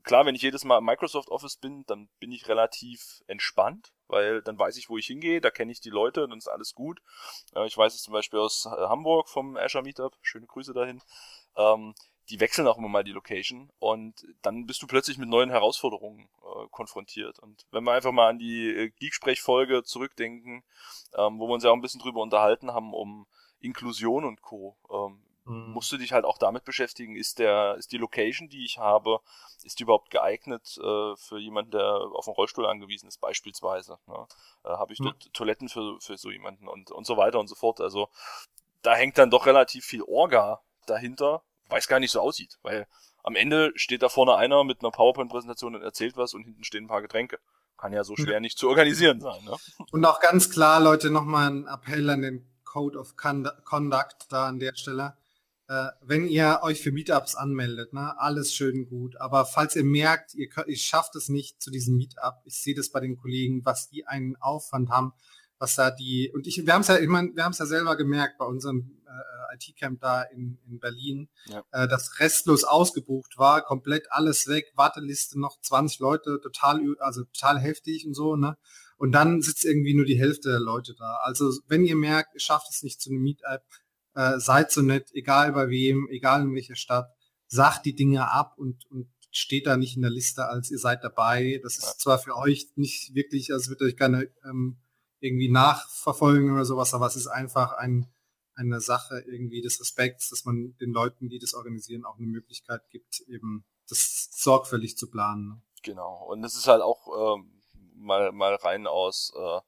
[SPEAKER 2] klar, wenn ich jedes Mal im Microsoft Office bin, dann bin ich relativ entspannt, weil dann weiß ich, wo ich hingehe, da kenne ich die Leute, dann ist alles gut. Äh, ich weiß es zum Beispiel aus äh, Hamburg vom Azure Meetup, schöne Grüße dahin. Ähm, die wechseln auch immer mal die Location und dann bist du plötzlich mit neuen Herausforderungen äh, konfrontiert. Und wenn wir einfach mal an die Geeksprech-Folge zurückdenken, ähm, wo wir uns ja auch ein bisschen drüber unterhalten haben, um Inklusion und Co. Musst du dich halt auch damit beschäftigen, ist der, ist die Location, die ich habe, ist die überhaupt geeignet äh, für jemanden, der auf einen Rollstuhl angewiesen ist, beispielsweise. Ne? Äh, habe ich dort mhm. Toiletten für, für so jemanden und, und so weiter und so fort. Also da hängt dann doch relativ viel Orga dahinter, weil es gar nicht so aussieht, weil am Ende steht da vorne einer mit einer PowerPoint-Präsentation und erzählt was und hinten stehen ein paar Getränke. Kann ja so schwer ja. nicht zu organisieren sein. Ne?
[SPEAKER 1] Und auch ganz klar, Leute, nochmal ein Appell an den Code of Conduct da an der Stelle äh, wenn ihr euch für Meetups anmeldet, ne, alles schön gut. Aber falls ihr merkt, ihr, könnt, ihr schafft es nicht zu diesem Meetup, ich sehe das bei den Kollegen, was die einen Aufwand haben, was da die und ich, wir haben es ja, ich meine, wir haben es ja selber gemerkt bei unserem äh, IT-Camp da in, in Berlin, ja. äh, das restlos ausgebucht war, komplett alles weg, Warteliste noch 20 Leute, total, also total heftig und so, ne? Und dann sitzt irgendwie nur die Hälfte der Leute da. Also wenn ihr merkt, ihr schafft es nicht zu einem Meetup, äh, seid so nett, egal bei wem, egal in welcher Stadt, sagt die Dinge ab und, und steht da nicht in der Liste, als ihr seid dabei. Das ist zwar für euch nicht wirklich, also wird euch keine ähm, irgendwie nachverfolgen oder sowas, aber es ist einfach ein, eine Sache irgendwie des Respekts, dass man den Leuten, die das organisieren, auch eine Möglichkeit gibt, eben das sorgfältig zu planen. Ne?
[SPEAKER 2] Genau. Und es ist halt auch ähm, mal, mal rein aus äh,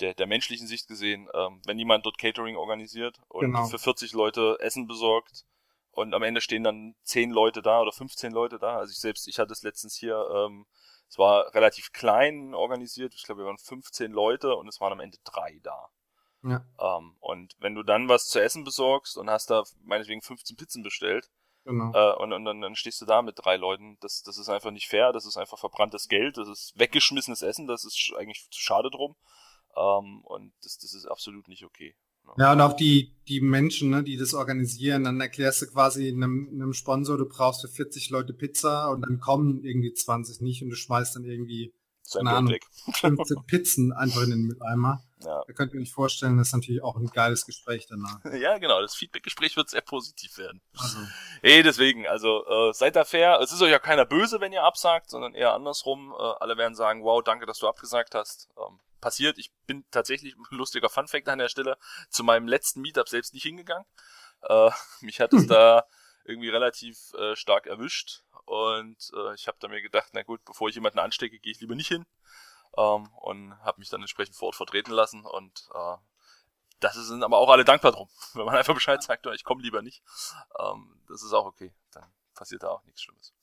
[SPEAKER 2] der, der menschlichen Sicht gesehen, ähm, wenn jemand dort Catering organisiert und genau. für 40 Leute Essen besorgt und am Ende stehen dann 10 Leute da oder 15 Leute da. Also ich selbst, ich hatte es letztens hier, ähm, es war relativ klein organisiert, ich glaube, wir waren 15 Leute und es waren am Ende drei da. Ja. Ähm, und wenn du dann was zu essen besorgst und hast da meinetwegen 15 Pizzen bestellt, Genau. Äh, und, und dann, dann stehst du da mit drei Leuten. Das, das ist einfach nicht fair, das ist einfach verbranntes Geld, das ist weggeschmissenes Essen, das ist eigentlich zu schade drum. Ähm, und das, das ist absolut nicht okay.
[SPEAKER 1] Ne? Ja, und auch die, die Menschen, ne, die das organisieren, dann erklärst du quasi einem, einem Sponsor, du brauchst für 40 Leute Pizza und dann kommen irgendwie 20 nicht und du schmeißt dann irgendwie keine Ahnung, 15 Pizzen einfach in den Mülleimer. Ja. Da könnt ihr euch vorstellen, das ist natürlich auch ein geiles Gespräch danach.
[SPEAKER 2] Ja, genau, das Feedback-Gespräch wird sehr positiv werden. Also. Hey, deswegen, also äh, seid da fair. Es ist euch ja keiner böse, wenn ihr absagt, sondern eher andersrum. Äh, alle werden sagen, wow, danke, dass du abgesagt hast. Ähm, passiert. Ich bin tatsächlich, lustiger Funfact an der Stelle, zu meinem letzten Meetup selbst nicht hingegangen. Äh, mich hat es da irgendwie relativ äh, stark erwischt und äh, ich habe da mir gedacht, na gut, bevor ich jemanden anstecke, gehe ich lieber nicht hin ähm, und habe mich dann entsprechend vor Ort vertreten lassen und äh, das sind aber auch alle dankbar drum, wenn man einfach Bescheid sagt, ich komme lieber nicht. Ähm, das ist auch okay, dann passiert da auch nichts Schlimmes.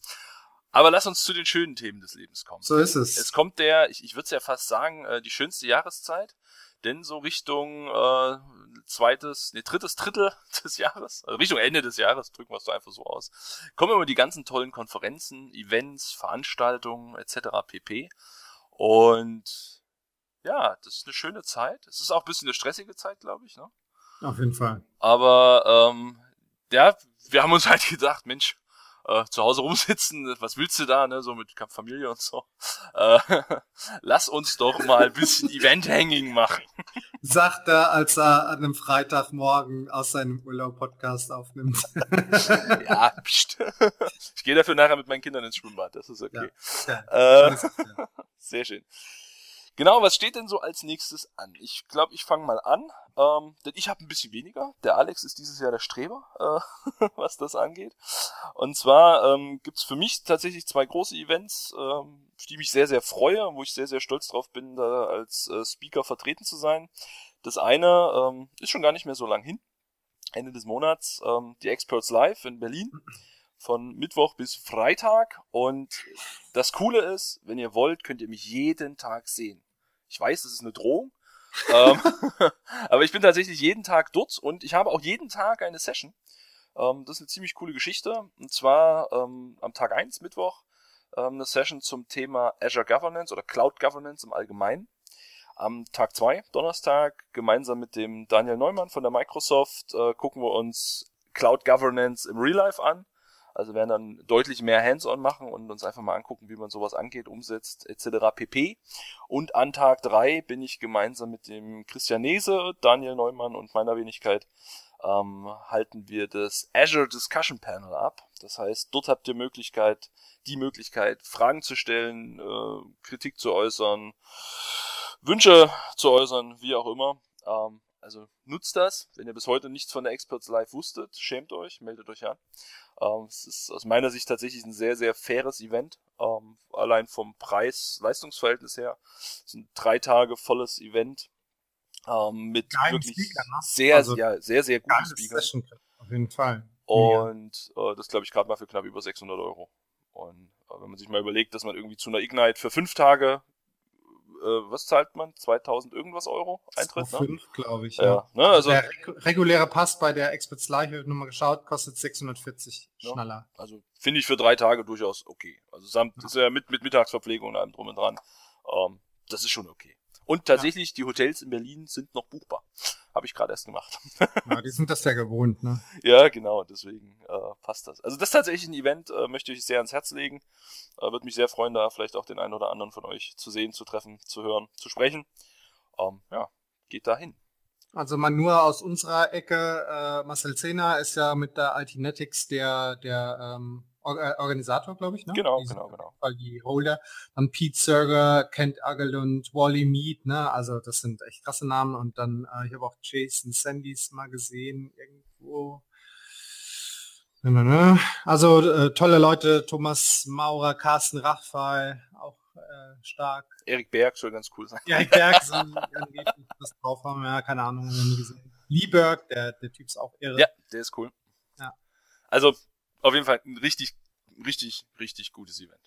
[SPEAKER 2] Aber lass uns zu den schönen Themen des Lebens kommen.
[SPEAKER 1] So ist es.
[SPEAKER 2] Es kommt der, ich, ich würde es ja fast sagen, äh, die schönste Jahreszeit, denn so Richtung äh, zweites, nee, drittes Drittel des Jahres, also Richtung Ende des Jahres, drücken wir es einfach so aus, kommen immer die ganzen tollen Konferenzen, Events, Veranstaltungen etc. pp. Und ja, das ist eine schöne Zeit. Es ist auch ein bisschen eine stressige Zeit, glaube ich. Ne?
[SPEAKER 1] Auf jeden Fall.
[SPEAKER 2] Aber ähm, ja, wir haben uns halt gedacht, Mensch, äh, zu Hause rumsitzen, was willst du da, ne, so mit Familie und so. Äh, lass uns doch mal ein bisschen Event-Hanging machen.
[SPEAKER 1] Sagt er, als er an einem Freitagmorgen aus seinem Urlaub Podcast aufnimmt.
[SPEAKER 2] ja, pst. ich gehe dafür nachher mit meinen Kindern ins Schwimmbad, das ist okay. Ja, ja, äh, sehr schön. Genau, was steht denn so als nächstes an? Ich glaube, ich fange mal an, ähm, denn ich habe ein bisschen weniger. Der Alex ist dieses Jahr der Streber, äh, was das angeht. Und zwar ähm, gibt für mich tatsächlich zwei große Events, ähm, die mich sehr, sehr freue, wo ich sehr, sehr stolz drauf bin, da als äh, Speaker vertreten zu sein. Das eine ähm, ist schon gar nicht mehr so lang hin. Ende des Monats ähm, die Experts Live in Berlin von Mittwoch bis Freitag. Und das Coole ist, wenn ihr wollt, könnt ihr mich jeden Tag sehen. Ich weiß, das ist eine Drohung. ähm, aber ich bin tatsächlich jeden Tag dort und ich habe auch jeden Tag eine Session. Ähm, das ist eine ziemlich coole Geschichte. Und zwar ähm, am Tag eins Mittwoch, ähm, eine Session zum Thema Azure Governance oder Cloud Governance im Allgemeinen. Am Tag zwei Donnerstag, gemeinsam mit dem Daniel Neumann von der Microsoft, äh, gucken wir uns Cloud Governance im Real Life an. Also werden dann deutlich mehr Hands-on machen und uns einfach mal angucken, wie man sowas angeht, umsetzt, etc. pp. Und an Tag drei bin ich gemeinsam mit dem Christian Nese, Daniel Neumann und meiner Wenigkeit ähm, halten wir das Azure Discussion Panel ab. Das heißt, dort habt ihr Möglichkeit, die Möglichkeit, Fragen zu stellen, äh, Kritik zu äußern, Wünsche zu äußern, wie auch immer. Ähm, also nutzt das. Wenn ihr bis heute nichts von der Experts Live wusstet, schämt euch, meldet euch an. Ähm, es ist aus meiner Sicht tatsächlich ein sehr, sehr faires Event. Ähm, allein vom Preis-Leistungsverhältnis her. Es ist ein drei Tage volles Event. Ähm, mit Geilen wirklich Speaker, ne? sehr, also, ja, sehr, sehr guten Speaker.
[SPEAKER 1] Auf jeden Fall.
[SPEAKER 2] Und ja. äh, das glaube ich gerade mal für knapp über 600 Euro. Und äh, wenn man sich mal überlegt, dass man irgendwie zu einer Ignite für fünf Tage äh, was zahlt man? 2000 irgendwas Euro Eintritt?
[SPEAKER 1] 5, ne? glaube ich.
[SPEAKER 2] Ja. ja ne? also,
[SPEAKER 1] der reguläre Pass bei der Experts Live, ich habe nochmal geschaut, kostet 640 ja. schneller.
[SPEAKER 2] Also finde ich für drei Tage durchaus okay. Also samt ja. ist ja mit, mit Mittagsverpflegung und allem drum und dran. Ähm, das ist schon okay. Und tatsächlich, ja. die Hotels in Berlin sind noch buchbar. Habe ich gerade erst gemacht.
[SPEAKER 1] ja, die sind das ja gewohnt, ne?
[SPEAKER 2] Ja, genau, deswegen äh, passt das. Also das ist tatsächlich ein Event, äh, möchte ich sehr ans Herz legen. Äh, Würde mich sehr freuen, da vielleicht auch den einen oder anderen von euch zu sehen, zu treffen, zu hören, zu sprechen. Ähm, ja, geht dahin.
[SPEAKER 1] Also mal nur aus unserer Ecke, äh, Marcel Zehner ist ja mit der Altinetics der, der ähm, äh, Organisator, glaube ich, ne?
[SPEAKER 2] Genau, die genau, genau.
[SPEAKER 1] Weil die Holder. Dann Pete Serger, Kent Agelund, Wally Mead, ne? Also das sind echt krasse Namen. Und dann, äh, ich habe auch Jason Sandys mal gesehen irgendwo. Ne, ne, ne. Also äh, tolle Leute, Thomas Maurer, Carsten Rachfall, auch äh, stark.
[SPEAKER 2] Erik Berg soll ganz cool sein.
[SPEAKER 1] Erik Berg soll was drauf haben, ja, keine Ahnung, nie gesehen. Lieberg, der, der Typ ist auch irre.
[SPEAKER 2] Ja, der ist cool.
[SPEAKER 1] Ja.
[SPEAKER 2] Also auf jeden Fall ein richtig, richtig, richtig gutes Event.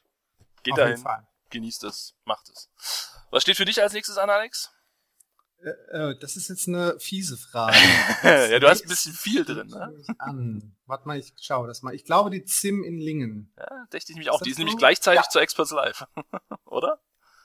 [SPEAKER 2] Geht auf dahin, genießt es, macht es. Was steht für dich als nächstes an, Alex?
[SPEAKER 1] Äh, äh, das ist jetzt eine fiese Frage.
[SPEAKER 2] ja, du hast ein bisschen viel drin, ne?
[SPEAKER 1] An. Warte mal, ich schaue das mal. Ich glaube, die Zim in Lingen.
[SPEAKER 2] Ja, dächte ich mich auch. Die ist so? nämlich gleichzeitig ja. zur Experts Live. Oder?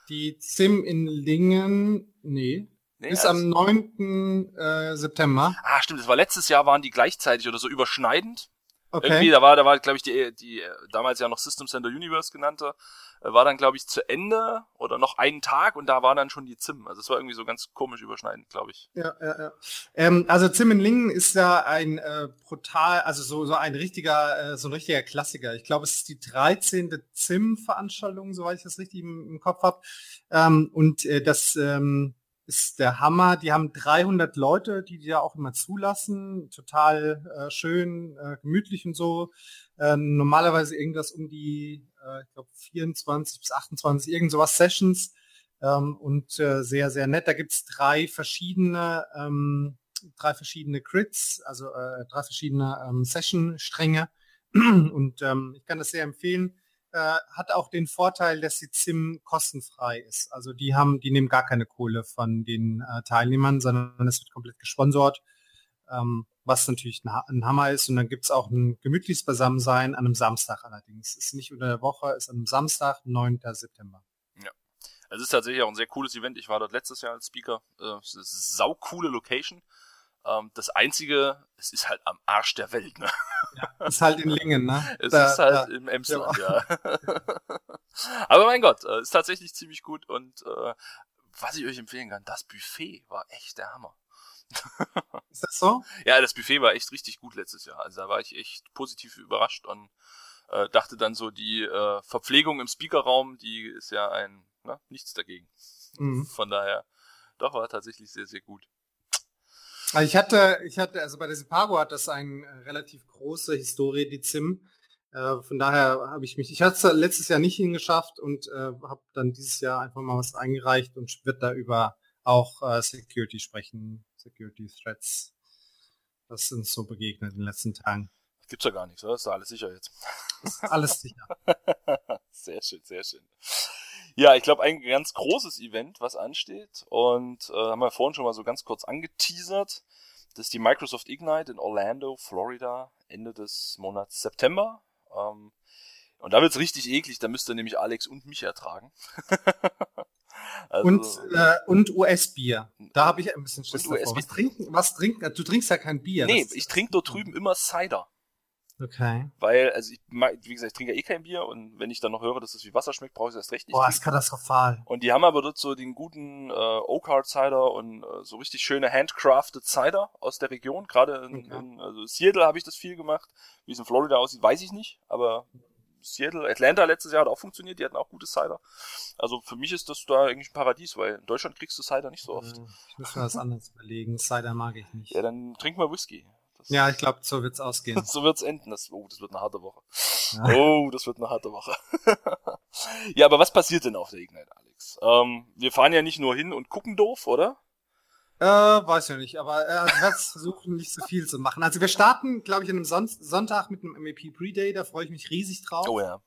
[SPEAKER 1] Die Zim in Lingen, nee. nee ist also am 9. Äh, September.
[SPEAKER 2] Ah, stimmt. Das war letztes Jahr, waren die gleichzeitig oder so überschneidend.
[SPEAKER 1] Okay.
[SPEAKER 2] Irgendwie, da war, da war, glaube ich, die, die damals ja noch System Center Universe genannte, äh, war dann, glaube ich, zu Ende oder noch einen Tag und da war dann schon die ZIM. Also es war irgendwie so ganz komisch überschneidend, glaube ich.
[SPEAKER 1] Ja, ja, ja. Ähm, also ZIM in Lingen ist ja ein äh, brutal, also so, so ein richtiger, äh, so ein richtiger Klassiker. Ich glaube, es ist die 13. ZIM-Veranstaltung, soweit ich das richtig im, im Kopf habe. Ähm, und äh, das ähm, ist der Hammer. Die haben 300 Leute, die die ja auch immer zulassen. Total äh, schön, äh, gemütlich und so. Äh, normalerweise irgendwas um die, äh, ich glaube, 24 bis 28, irgend sowas Sessions. Ähm, und äh, sehr, sehr nett. Da gibt's drei verschiedene, ähm, drei verschiedene Crits, also äh, drei verschiedene ähm, Session-Stränge. und ähm, ich kann das sehr empfehlen äh, hat auch den Vorteil, dass die ZIM kostenfrei ist. Also die haben, die nehmen gar keine Kohle von den äh, Teilnehmern, sondern es wird komplett gesponsort, ähm, was natürlich ein, ein, Hammer ist. Und dann gibt's auch ein gemütliches Beisammensein an einem Samstag allerdings. Ist nicht unter der Woche, ist an einem Samstag, 9. September.
[SPEAKER 2] Ja. Es ist tatsächlich auch ein sehr cooles Event. Ich war dort letztes Jahr als Speaker. Äh, es ist eine saukoole Location. Ähm, das Einzige, es ist halt am Arsch der Welt, ne?
[SPEAKER 1] Ja, ist halt in Lingen, ne?
[SPEAKER 2] Es da, ist halt da, im Emsland, ja. ja. Aber mein Gott, äh, ist tatsächlich ziemlich gut und äh, was ich euch empfehlen kann, das Buffet war echt der Hammer.
[SPEAKER 1] Ist das so?
[SPEAKER 2] Ja, das Buffet war echt richtig gut letztes Jahr. Also da war ich echt positiv überrascht und äh, dachte dann so, die äh, Verpflegung im Speakerraum, die ist ja ein, ne, nichts dagegen. Mhm. Von daher, doch, war tatsächlich sehr, sehr gut.
[SPEAKER 1] Also ich hatte, ich hatte, also bei der Sipago hat das eine relativ große Historie, die ZIM. Äh, von daher habe ich mich, ich hatte es letztes Jahr nicht hingeschafft und äh, habe dann dieses Jahr einfach mal was eingereicht und wird da über auch äh, Security sprechen, Security Threats. Das sind so begegnet in den letzten Tagen.
[SPEAKER 2] Gibt's ja gar nichts, oder? Ist da alles sicher jetzt?
[SPEAKER 1] alles sicher.
[SPEAKER 2] sehr schön, sehr schön. Ja, ich glaube, ein ganz großes Event, was ansteht, und äh, haben wir vorhin schon mal so ganz kurz angeteasert. Das ist die Microsoft Ignite in Orlando, Florida, Ende des Monats September. Ähm, und da wird's richtig eklig, da müsst ihr nämlich Alex und mich ertragen.
[SPEAKER 1] also, und äh, und US-Bier. Da habe ich ein bisschen Schiss davor. Was trinken, was trinken? Du trinkst ja kein Bier.
[SPEAKER 2] Nee, ich trinke dort drüben immer Cider.
[SPEAKER 1] Okay.
[SPEAKER 2] Weil, also ich, wie gesagt, ich trinke ja eh kein Bier und wenn ich dann noch höre, dass es wie Wasser schmeckt, brauche ich es erst recht nicht.
[SPEAKER 1] Boah, ist katastrophal.
[SPEAKER 2] Und die haben aber dort so den guten äh, Oak Hard Cider und äh, so richtig schöne handcrafted Cider aus der Region. Gerade in, okay. in also Seattle habe ich das viel gemacht. Wie es in Florida aussieht, weiß ich nicht. Aber Seattle, Atlanta letztes Jahr hat auch funktioniert, die hatten auch gute Cider. Also für mich ist das da eigentlich ein Paradies, weil in Deutschland kriegst du Cider nicht so oft.
[SPEAKER 1] Ich muss mir was anderes überlegen. Cider mag ich nicht.
[SPEAKER 2] Ja, dann trink mal Whisky.
[SPEAKER 1] Ja, ich glaube, so wird's ausgehen.
[SPEAKER 2] so wird's enden. Das, oh, das wird eine harte Woche. Ja. Oh, das wird eine harte Woche. ja, aber was passiert denn auf der Ignite, Alex? Ähm, wir fahren ja nicht nur hin und gucken doof, oder?
[SPEAKER 1] Äh, weiß ich nicht, aber äh, ich werde versuchen, nicht so viel zu machen. Also wir starten, glaube ich, an einem Son Sonntag mit einem MEP Pre-Day, da freue ich mich riesig drauf.
[SPEAKER 2] Oh ja.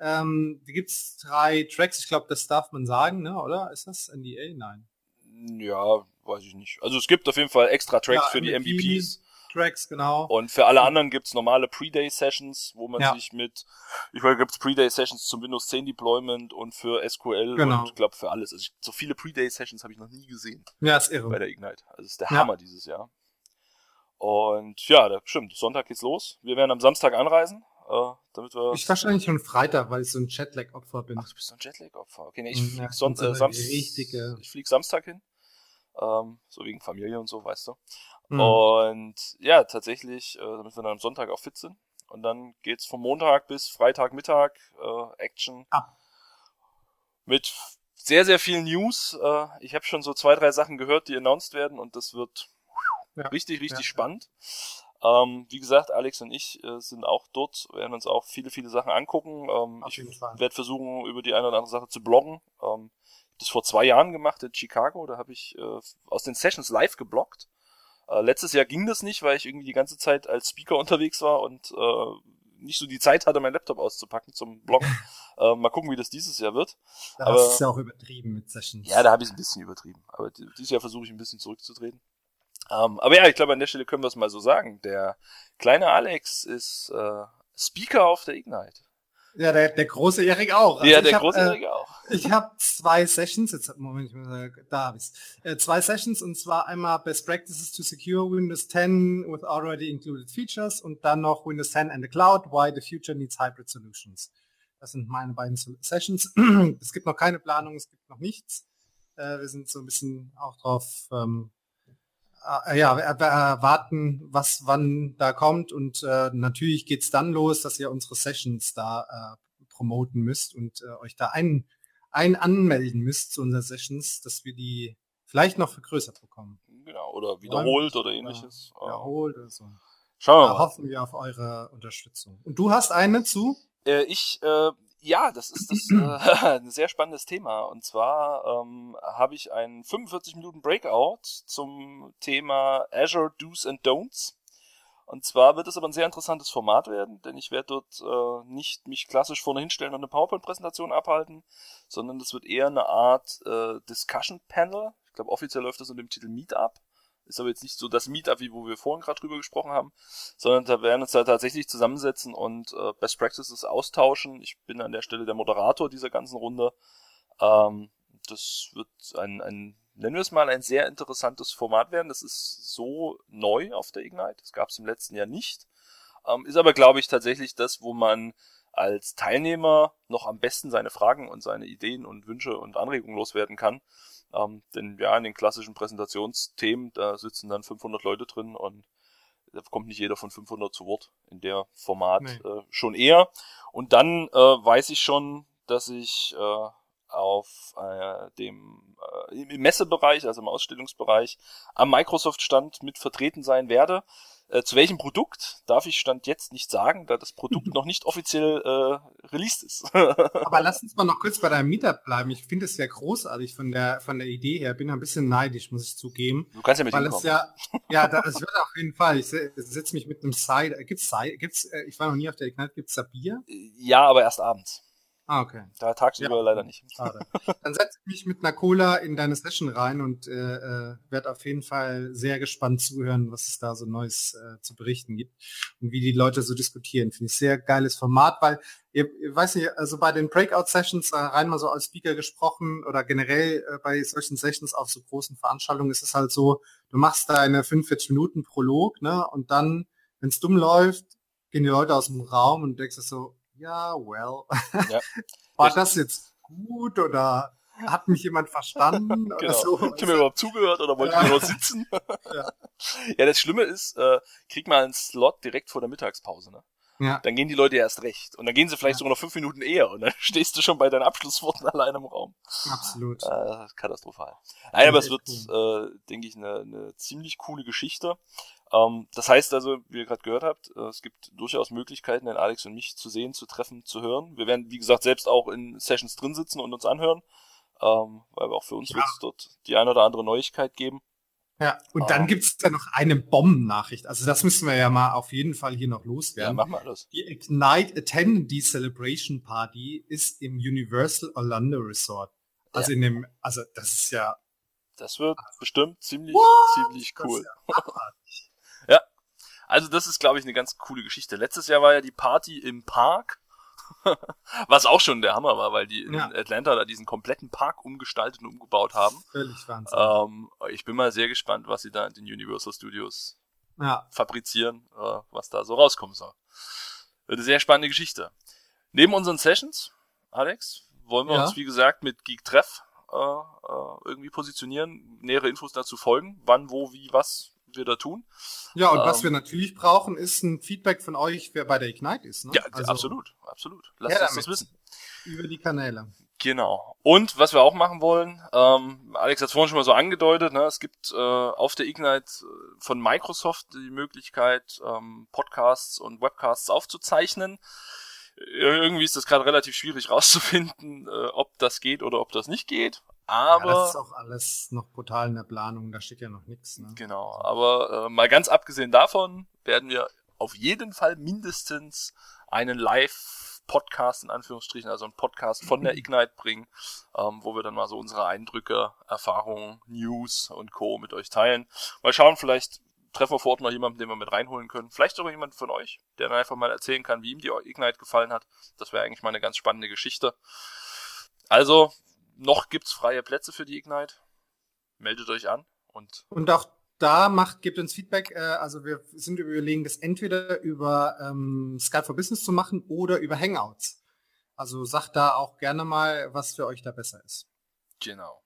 [SPEAKER 1] Ähm, da gibt's drei Tracks, ich glaube, das darf man sagen, ne, oder? Ist das NDA? Nein.
[SPEAKER 2] Ja, weiß ich nicht. Also es gibt auf jeden Fall extra Tracks ja, für die MVPs.
[SPEAKER 1] Tracks, genau.
[SPEAKER 2] Und für alle anderen gibt's normale Pre-Day-Sessions, wo man ja. sich mit, ich meine, gibt's Pre-Day-Sessions zum Windows 10 Deployment und für SQL genau. und ich glaube für alles. Also ich, so viele Pre-Day-Sessions habe ich noch nie gesehen.
[SPEAKER 1] Ja, ist irre.
[SPEAKER 2] Bei der Ignite. Also ist der ja. Hammer dieses Jahr. Und ja, das stimmt. Sonntag geht's los. Wir werden am Samstag anreisen. Äh, damit wir
[SPEAKER 1] ich wahrscheinlich schon Freitag, weil ich so ein Jetlag-Opfer bin.
[SPEAKER 2] Ach, du bist so ein Jetlag-Opfer. Okay, nee, ich flieg, ja, son äh, Sam ich flieg Samstag hin. Ähm, so wegen Familie und so, weißt du. Mhm. Und ja, tatsächlich, äh, damit wir dann am Sonntag auch fit sind. Und dann geht's vom Montag bis Freitagmittag äh, Action. Ah. Mit sehr, sehr viel News. Äh, ich habe schon so zwei, drei Sachen gehört, die announced werden und das wird ja. richtig, richtig ja. spannend. Ähm, wie gesagt, Alex und ich äh, sind auch dort, werden uns auch viele, viele Sachen angucken. Ähm, ich werde versuchen, über die eine oder andere Sache zu bloggen. Ähm, das vor zwei Jahren gemacht in Chicago, da habe ich äh, aus den Sessions live geblockt. Äh, letztes Jahr ging das nicht, weil ich irgendwie die ganze Zeit als Speaker unterwegs war und äh, nicht so die Zeit hatte, meinen Laptop auszupacken zum Bloggen. äh, mal gucken, wie das dieses Jahr wird.
[SPEAKER 1] Da Aber, hast du ja auch übertrieben mit Sessions.
[SPEAKER 2] Ja, da habe ich es ein bisschen übertrieben. Aber dieses Jahr versuche ich ein bisschen zurückzutreten. Ähm, aber ja, ich glaube, an der Stelle können wir es mal so sagen. Der kleine Alex ist äh, Speaker auf der Ignite.
[SPEAKER 1] Ja, der, der große Erik auch.
[SPEAKER 2] Also ja, der hab, große Erik äh, auch.
[SPEAKER 1] Ich habe zwei Sessions, jetzt Moment, da habe ich's. Äh, zwei Sessions und zwar einmal Best Practices to Secure Windows 10 with already included features und dann noch Windows 10 and the Cloud, Why the Future Needs Hybrid Solutions. Das sind meine beiden Sessions. es gibt noch keine Planung, es gibt noch nichts. Äh, wir sind so ein bisschen auch drauf ähm, äh, ja, erwarten, was wann da kommt und äh, natürlich geht's dann los, dass ihr unsere Sessions da äh, promoten müsst und äh, euch da ein, ein anmelden müsst zu unseren Sessions, dass wir die vielleicht noch vergrößert bekommen.
[SPEAKER 2] Genau, oder wiederholt oder ähnliches.
[SPEAKER 1] Wiederholt oder so.
[SPEAKER 2] Schauen wir da
[SPEAKER 1] mal. hoffen wir auf eure Unterstützung. Und du hast eine zu?
[SPEAKER 2] Äh, ich äh, ja, das ist das, äh, ein sehr spannendes Thema. Und zwar ähm, habe ich einen 45 Minuten Breakout zum Thema Azure Do's and Don'ts. Und zwar wird es aber ein sehr interessantes Format werden, denn ich werde dort äh, nicht mich klassisch vorne hinstellen und eine PowerPoint-Präsentation abhalten, sondern das wird eher eine Art äh, Discussion Panel. Ich glaube, offiziell läuft das unter dem Titel Meetup. Ist aber jetzt nicht so das Meetup, wie wo wir vorhin gerade drüber gesprochen haben, sondern da werden uns da tatsächlich zusammensetzen und äh, Best Practices austauschen. Ich bin an der Stelle der Moderator dieser ganzen Runde. Ähm, das wird ein, ein, nennen wir es mal, ein sehr interessantes Format werden. Das ist so neu auf der Ignite. Das gab es im letzten Jahr nicht. Ähm, ist aber, glaube ich, tatsächlich das, wo man als Teilnehmer noch am besten seine Fragen und seine Ideen und Wünsche und Anregungen loswerden kann. Ähm, denn ja, in den klassischen Präsentationsthemen, da sitzen dann 500 Leute drin und da kommt nicht jeder von 500 zu Wort in der Format nee. äh, schon eher. Und dann äh, weiß ich schon, dass ich äh, auf äh, dem äh, im Messebereich, also im Ausstellungsbereich, am Microsoft-Stand mit vertreten sein werde. Äh, zu welchem Produkt darf ich Stand jetzt nicht sagen, da das Produkt noch nicht offiziell äh, released ist.
[SPEAKER 1] Aber lass uns mal noch kurz bei deinem Meetup bleiben. Ich finde es sehr großartig von der von der Idee her. Bin ein bisschen neidisch, muss ich zugeben.
[SPEAKER 2] Du kannst ja mit
[SPEAKER 1] weil
[SPEAKER 2] hinkommen.
[SPEAKER 1] ja ja, das wird auf jeden Fall. Ich setze mich mit einem Cider. Gibt's Cider? Gibt's? Äh, ich war noch nie auf der Ignite. Gibt's da Bier?
[SPEAKER 2] Ja, aber erst abends.
[SPEAKER 1] Ah, okay.
[SPEAKER 2] Da tagsüber
[SPEAKER 1] Ja.
[SPEAKER 2] leider nicht.
[SPEAKER 1] Schade. Dann setze ich mich mit einer Cola in deine Session rein und äh, äh, werde auf jeden Fall sehr gespannt zuhören, was es da so Neues äh, zu berichten gibt und wie die Leute so diskutieren. Finde ich sehr geiles Format, weil ihr, ihr weiß nicht, also bei den Breakout-Sessions, äh, rein mal so als Speaker gesprochen oder generell äh, bei solchen Sessions auf so großen Veranstaltungen ist es halt so, du machst deine 45 Minuten Prolog, ne, und dann, wenn es dumm läuft, gehen die Leute aus dem Raum und denkst so, ja, well,
[SPEAKER 2] Ja.
[SPEAKER 1] war das jetzt gut oder hat mich jemand verstanden oder
[SPEAKER 2] Genau.
[SPEAKER 1] so?
[SPEAKER 2] Ihr mir überhaupt zugehört oder wollt ihr
[SPEAKER 1] Ja.
[SPEAKER 2] nur sitzen?
[SPEAKER 1] Ja.
[SPEAKER 2] ja, das Schlimme ist, äh, krieg mal einen Slot direkt vor der Mittagspause, ne?
[SPEAKER 1] Ja,
[SPEAKER 2] Dann gehen die Leute erst recht. Und dann gehen sie vielleicht sogar noch fünf Minuten eher und dann stehst du schon bei deinen Abschlussworten allein im Raum.
[SPEAKER 1] absolut.
[SPEAKER 2] Äh, katastrophal. Nein, aber es wird, äh, denke ich, eine, eine ziemlich coole Geschichte. Ähm, das heißt also, wie ihr gerade gehört habt, äh, es gibt durchaus Möglichkeiten, den Alex und mich zu sehen, zu treffen, zu hören. Wir werden, wie gesagt, selbst auch in Sessions drin sitzen und uns anhören, ähm, weil auch für uns
[SPEAKER 1] Ja.
[SPEAKER 2] wird es dort die eine oder andere Neuigkeit geben.
[SPEAKER 1] Ja, und
[SPEAKER 2] Ah.
[SPEAKER 1] dann gibt's ja noch eine Bombennachricht. Also das müssen wir ja mal auf jeden Fall hier noch
[SPEAKER 2] Ja,
[SPEAKER 1] loswerden.
[SPEAKER 2] machen wir alles.
[SPEAKER 1] Die Ignite Attendee Celebration Party ist im Universal Orlando Resort. Also in dem, also das ist ja
[SPEAKER 2] Das wird bestimmt ziemlich,
[SPEAKER 1] What?
[SPEAKER 2] ziemlich
[SPEAKER 1] das ist
[SPEAKER 2] cool.
[SPEAKER 1] ja abartig.
[SPEAKER 2] Also das ist, glaube ich, eine ganz coole Geschichte. Letztes Jahr war ja die Party im Park, was auch schon der Hammer war, weil die in
[SPEAKER 1] Ja.
[SPEAKER 2] Atlanta da diesen kompletten Park umgestaltet und umgebaut haben.
[SPEAKER 1] Völlig Wahnsinn.
[SPEAKER 2] Ähm, ich bin mal sehr gespannt, was sie da in den Universal Studios
[SPEAKER 1] ja,
[SPEAKER 2] fabrizieren, äh, was da so rauskommen soll. Eine sehr spannende Geschichte. Neben unseren Sessions, Alex, wollen wir
[SPEAKER 1] Ja.
[SPEAKER 2] uns, wie gesagt, mit Geek Treff äh, äh, irgendwie positionieren, nähere Infos dazu folgen, wann, wo, wie, was wir da tun.
[SPEAKER 1] ja, und was
[SPEAKER 2] Ähm.
[SPEAKER 1] wir natürlich brauchen, ist ein Feedback von euch, wer bei der Ignite ist. Ne?
[SPEAKER 2] Ja,
[SPEAKER 1] Also
[SPEAKER 2] absolut, absolut. Lasst uns das wissen.
[SPEAKER 1] Über die Kanäle.
[SPEAKER 2] Genau. Und was wir auch machen wollen, ähm, Alex hat es vorhin schon mal so angedeutet, ne, es gibt äh, auf der Ignite äh, von Microsoft die Möglichkeit, ähm, Podcasts und Webcasts aufzuzeichnen. Irgendwie ist das gerade relativ schwierig rauszufinden, äh, ob das geht oder ob das nicht geht.
[SPEAKER 1] Ja, das
[SPEAKER 2] Aber
[SPEAKER 1] ist auch alles noch brutal in der Planung, da steht ja noch nichts. Ne?
[SPEAKER 2] genau, aber äh, mal ganz abgesehen davon werden wir auf jeden Fall mindestens einen Live-Podcast in Anführungsstrichen, also einen Podcast von der Ignite bringen, ähm, wo wir dann mal so unsere Eindrücke, Erfahrungen, News und Co. mit euch teilen. Mal schauen, vielleicht treffen wir vor Ort noch jemanden, den wir mit reinholen können. Vielleicht sogar jemand von euch, der dann einfach mal erzählen kann, wie ihm die Ignite gefallen hat. Das wäre eigentlich mal eine ganz spannende Geschichte. Also, noch gibt's freie Plätze für die Ignite. Meldet euch an und
[SPEAKER 1] Und auch da macht, gebt uns Feedback. Äh, also wir sind überlegen, das entweder über ähm, Skype for Business zu machen oder über Hangouts. Also sagt da auch gerne mal, was für euch da besser ist.
[SPEAKER 2] Genau.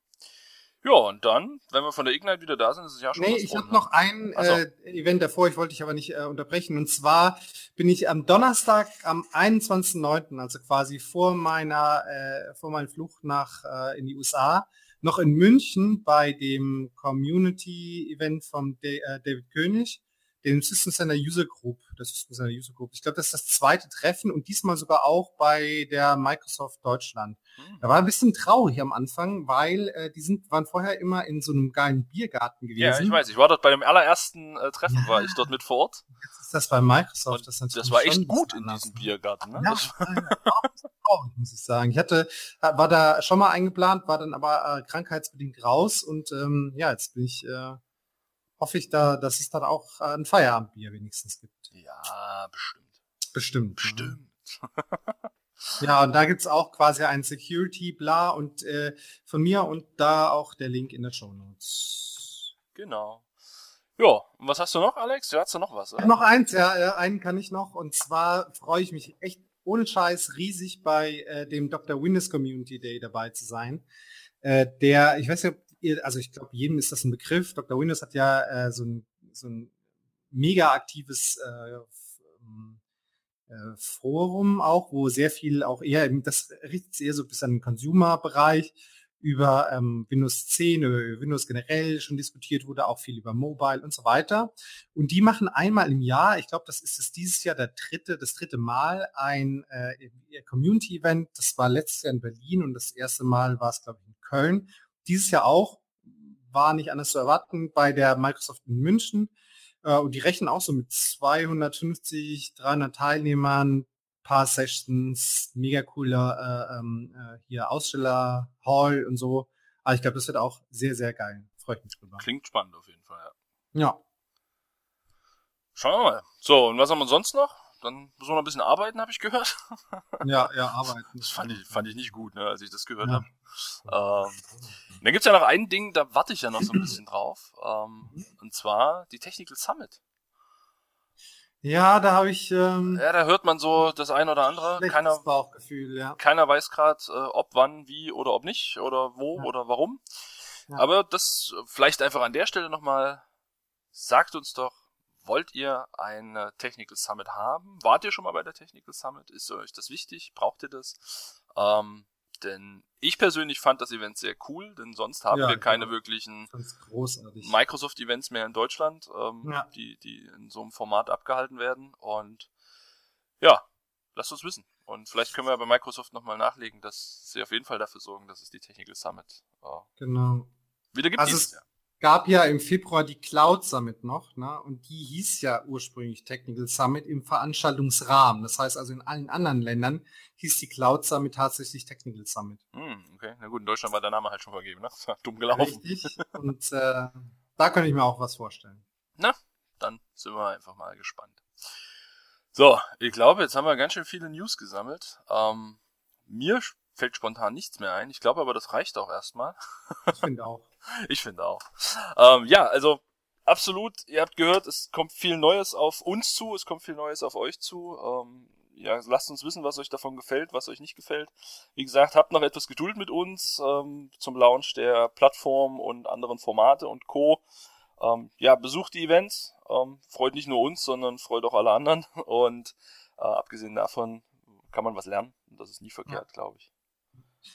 [SPEAKER 2] Ja, und dann, wenn wir von der Ignite wieder da sind, ist es ja schon
[SPEAKER 1] Nee, ich habe
[SPEAKER 2] ne?
[SPEAKER 1] noch ein
[SPEAKER 2] Ach so.
[SPEAKER 1] äh, Event davor, ich wollte dich aber nicht äh, unterbrechen. Und zwar bin ich am Donnerstag, am 21.09., also quasi vor meiner, äh, vor meinem Flucht nach äh, in die USA, noch in München bei dem Community-Event von Da- äh, David König, dem System Center User Group. Das System Center User Group. Ich glaube, das ist das zweite Treffen und diesmal sogar auch bei der Microsoft Deutschland.
[SPEAKER 2] Hm.
[SPEAKER 1] Da war ein bisschen traurig am Anfang, weil äh, die sind, waren vorher immer in so einem geilen Biergarten gewesen.
[SPEAKER 2] Ja, ich weiß. Ich war dort bei dem allerersten äh, Treffen, war ich dort mit vor Ort.
[SPEAKER 1] Jetzt ist das bei Microsoft.
[SPEAKER 2] Und
[SPEAKER 1] das, ist natürlich
[SPEAKER 2] das war echt gut in diesem
[SPEAKER 1] ne?
[SPEAKER 2] Biergarten. Ne?
[SPEAKER 1] Ja,
[SPEAKER 2] Das,
[SPEAKER 1] ja, ja, auch muss ich sagen. Ich hatte, äh, war da schon mal eingeplant, war dann aber äh, krankheitsbedingt raus und ähm, ja, jetzt bin ich, äh, hoffe ich da, dass es dann auch äh, ein Feierabendbier wenigstens gibt.
[SPEAKER 2] ja, bestimmt.
[SPEAKER 1] Bestimmt. ne?
[SPEAKER 2] Bestimmt.
[SPEAKER 1] Ja, und da gibt's auch quasi ein Security, bla, und äh, von mir und da auch der Link in der Show Notes.
[SPEAKER 2] Genau. Ja, und was hast du noch, Alex? Du hast du noch was, oder?
[SPEAKER 1] Noch eins, ja, ja, einen kann ich noch. Und zwar freue ich mich echt ohne Scheiß riesig bei äh, dem Dr. Windows Community Day dabei zu sein. Äh, der, ich weiß nicht, ob ihr, also ich glaube, jedem ist das ein Begriff. Dr. Windows hat ja äh, so ein, so ein mega aktives äh, ähm, äh, Forum auch, wo sehr viel auch eher, das richtet sich eher so bis an den Consumer-Bereich, über ähm, Windows 10, über Windows generell schon diskutiert wurde, auch viel über Mobile und so weiter. Und die machen einmal im Jahr, ich glaube, das ist es dieses Jahr der dritte, das dritte Mal, ein äh, Community-Event. Das war letztes Jahr in Berlin und das erste Mal war es, glaube ich, in Köln. Dieses Jahr auch, war nicht anders zu erwarten, bei der Microsoft in München. Äh, und die rechnen auch so mit 250, 300 Teilnehmern, paar Sessions, mega cooler äh, ähm, äh, hier Aussteller, Hall und so. Aber ich glaube, das wird auch sehr, sehr geil. Freue ich mich drüber.
[SPEAKER 2] Klingt spannend auf jeden Fall,
[SPEAKER 1] ja. Ja.
[SPEAKER 2] Schauen wir mal. So, und was haben wir sonst noch? Dann wir noch ein bisschen arbeiten, habe ich gehört.
[SPEAKER 1] ja, ja, arbeiten.
[SPEAKER 2] Das fand ich, fand ich nicht gut, ne, als ich das gehört ja. habe. Ähm, dann gibt's ja noch ein Ding, da warte ich ja noch so ein bisschen drauf. Ähm, und zwar die Technical Summit.
[SPEAKER 1] Ja, da habe ich. Ähm,
[SPEAKER 2] ja, da hört man so das ein oder andere.
[SPEAKER 1] Keiner, Bauchgefühl, ja.
[SPEAKER 2] keiner weiß gerade, äh, ob, wann, wie oder ob nicht oder wo ja. oder warum. Ja. Aber das vielleicht einfach an der Stelle nochmal. Sagt uns doch, wollt ihr eine Technical Summit haben? Wart ihr schon mal bei der Technical Summit? Ist euch das wichtig? Braucht ihr das? Ähm, denn ich persönlich fand das Event sehr cool, denn sonst haben ja, wir keine genau. wirklichen Microsoft-Events mehr in Deutschland, ähm, ja. die, die in so einem Format abgehalten werden. Und ja, lasst uns wissen. Und vielleicht können wir bei Microsoft nochmal nachlegen, dass sie auf jeden Fall dafür sorgen, dass es die Technical Summit äh,
[SPEAKER 1] genau.
[SPEAKER 2] wieder gibt.
[SPEAKER 1] Also es, gab ja im Februar die Cloud Summit noch, ne? Und die hieß ja ursprünglich Technical Summit im Veranstaltungsrahmen. Das heißt also in allen anderen Ländern hieß die Cloud Summit tatsächlich Technical Summit.
[SPEAKER 2] Hm, okay, na gut, in Deutschland war der Name halt schon vergeben, ne? Dumm gelaufen.
[SPEAKER 1] Richtig. Und äh, da könnte ich mir auch was vorstellen.
[SPEAKER 2] Na, dann sind wir einfach mal gespannt. So, ich glaube, jetzt haben wir ganz schön viele News gesammelt. Ähm, mir fällt spontan nichts mehr ein. Ich glaube aber, das reicht auch erstmal.
[SPEAKER 1] Ich finde auch.
[SPEAKER 2] ich finde auch. Ähm, ja, also absolut, ihr habt gehört, es kommt viel Neues auf uns zu, es kommt viel Neues auf euch zu. Ähm, ja, lasst uns wissen, was euch davon gefällt, was euch nicht gefällt. Wie gesagt, habt noch etwas Geduld mit uns ähm, zum Launch der Plattform und anderen Formate und Co. Ähm, ja, besucht die Events, ähm, freut nicht nur uns, sondern freut auch alle anderen. Und äh, abgesehen davon kann man was lernen. Und das ist nie verkehrt, ja. glaube ich.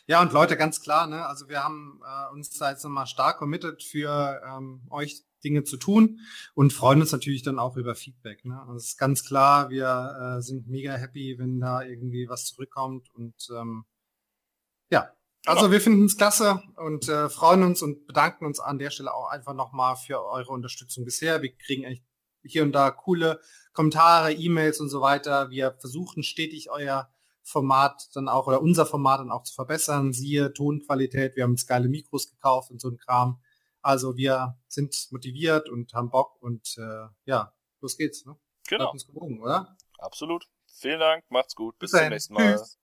[SPEAKER 1] Ja, und Leute, ganz klar, ne? Also wir haben äh, uns da jetzt nochmal stark committed für ähm, euch Dinge zu tun und freuen uns natürlich dann auch über Feedback. Ne? Also es ist ganz klar, wir äh, sind mega happy, wenn da irgendwie was zurückkommt und ähm, ja, also wir finden es klasse und äh, freuen uns und bedanken uns an der Stelle auch einfach nochmal für eure Unterstützung bisher. Wir kriegen echt hier und da coole Kommentare, E-Mails und so weiter. Wir versuchen stetig euer Format dann auch oder unser Format dann auch zu verbessern. Siehe Tonqualität, wir haben uns geile Mikros gekauft und so ein Kram. Also wir sind motiviert und haben Bock und äh, ja, los geht's. Ne?
[SPEAKER 2] Genau.
[SPEAKER 1] Uns gewogen, oder?
[SPEAKER 2] Absolut. Vielen Dank, macht's gut, bis, bis zum nächsten Mal. Tschüss.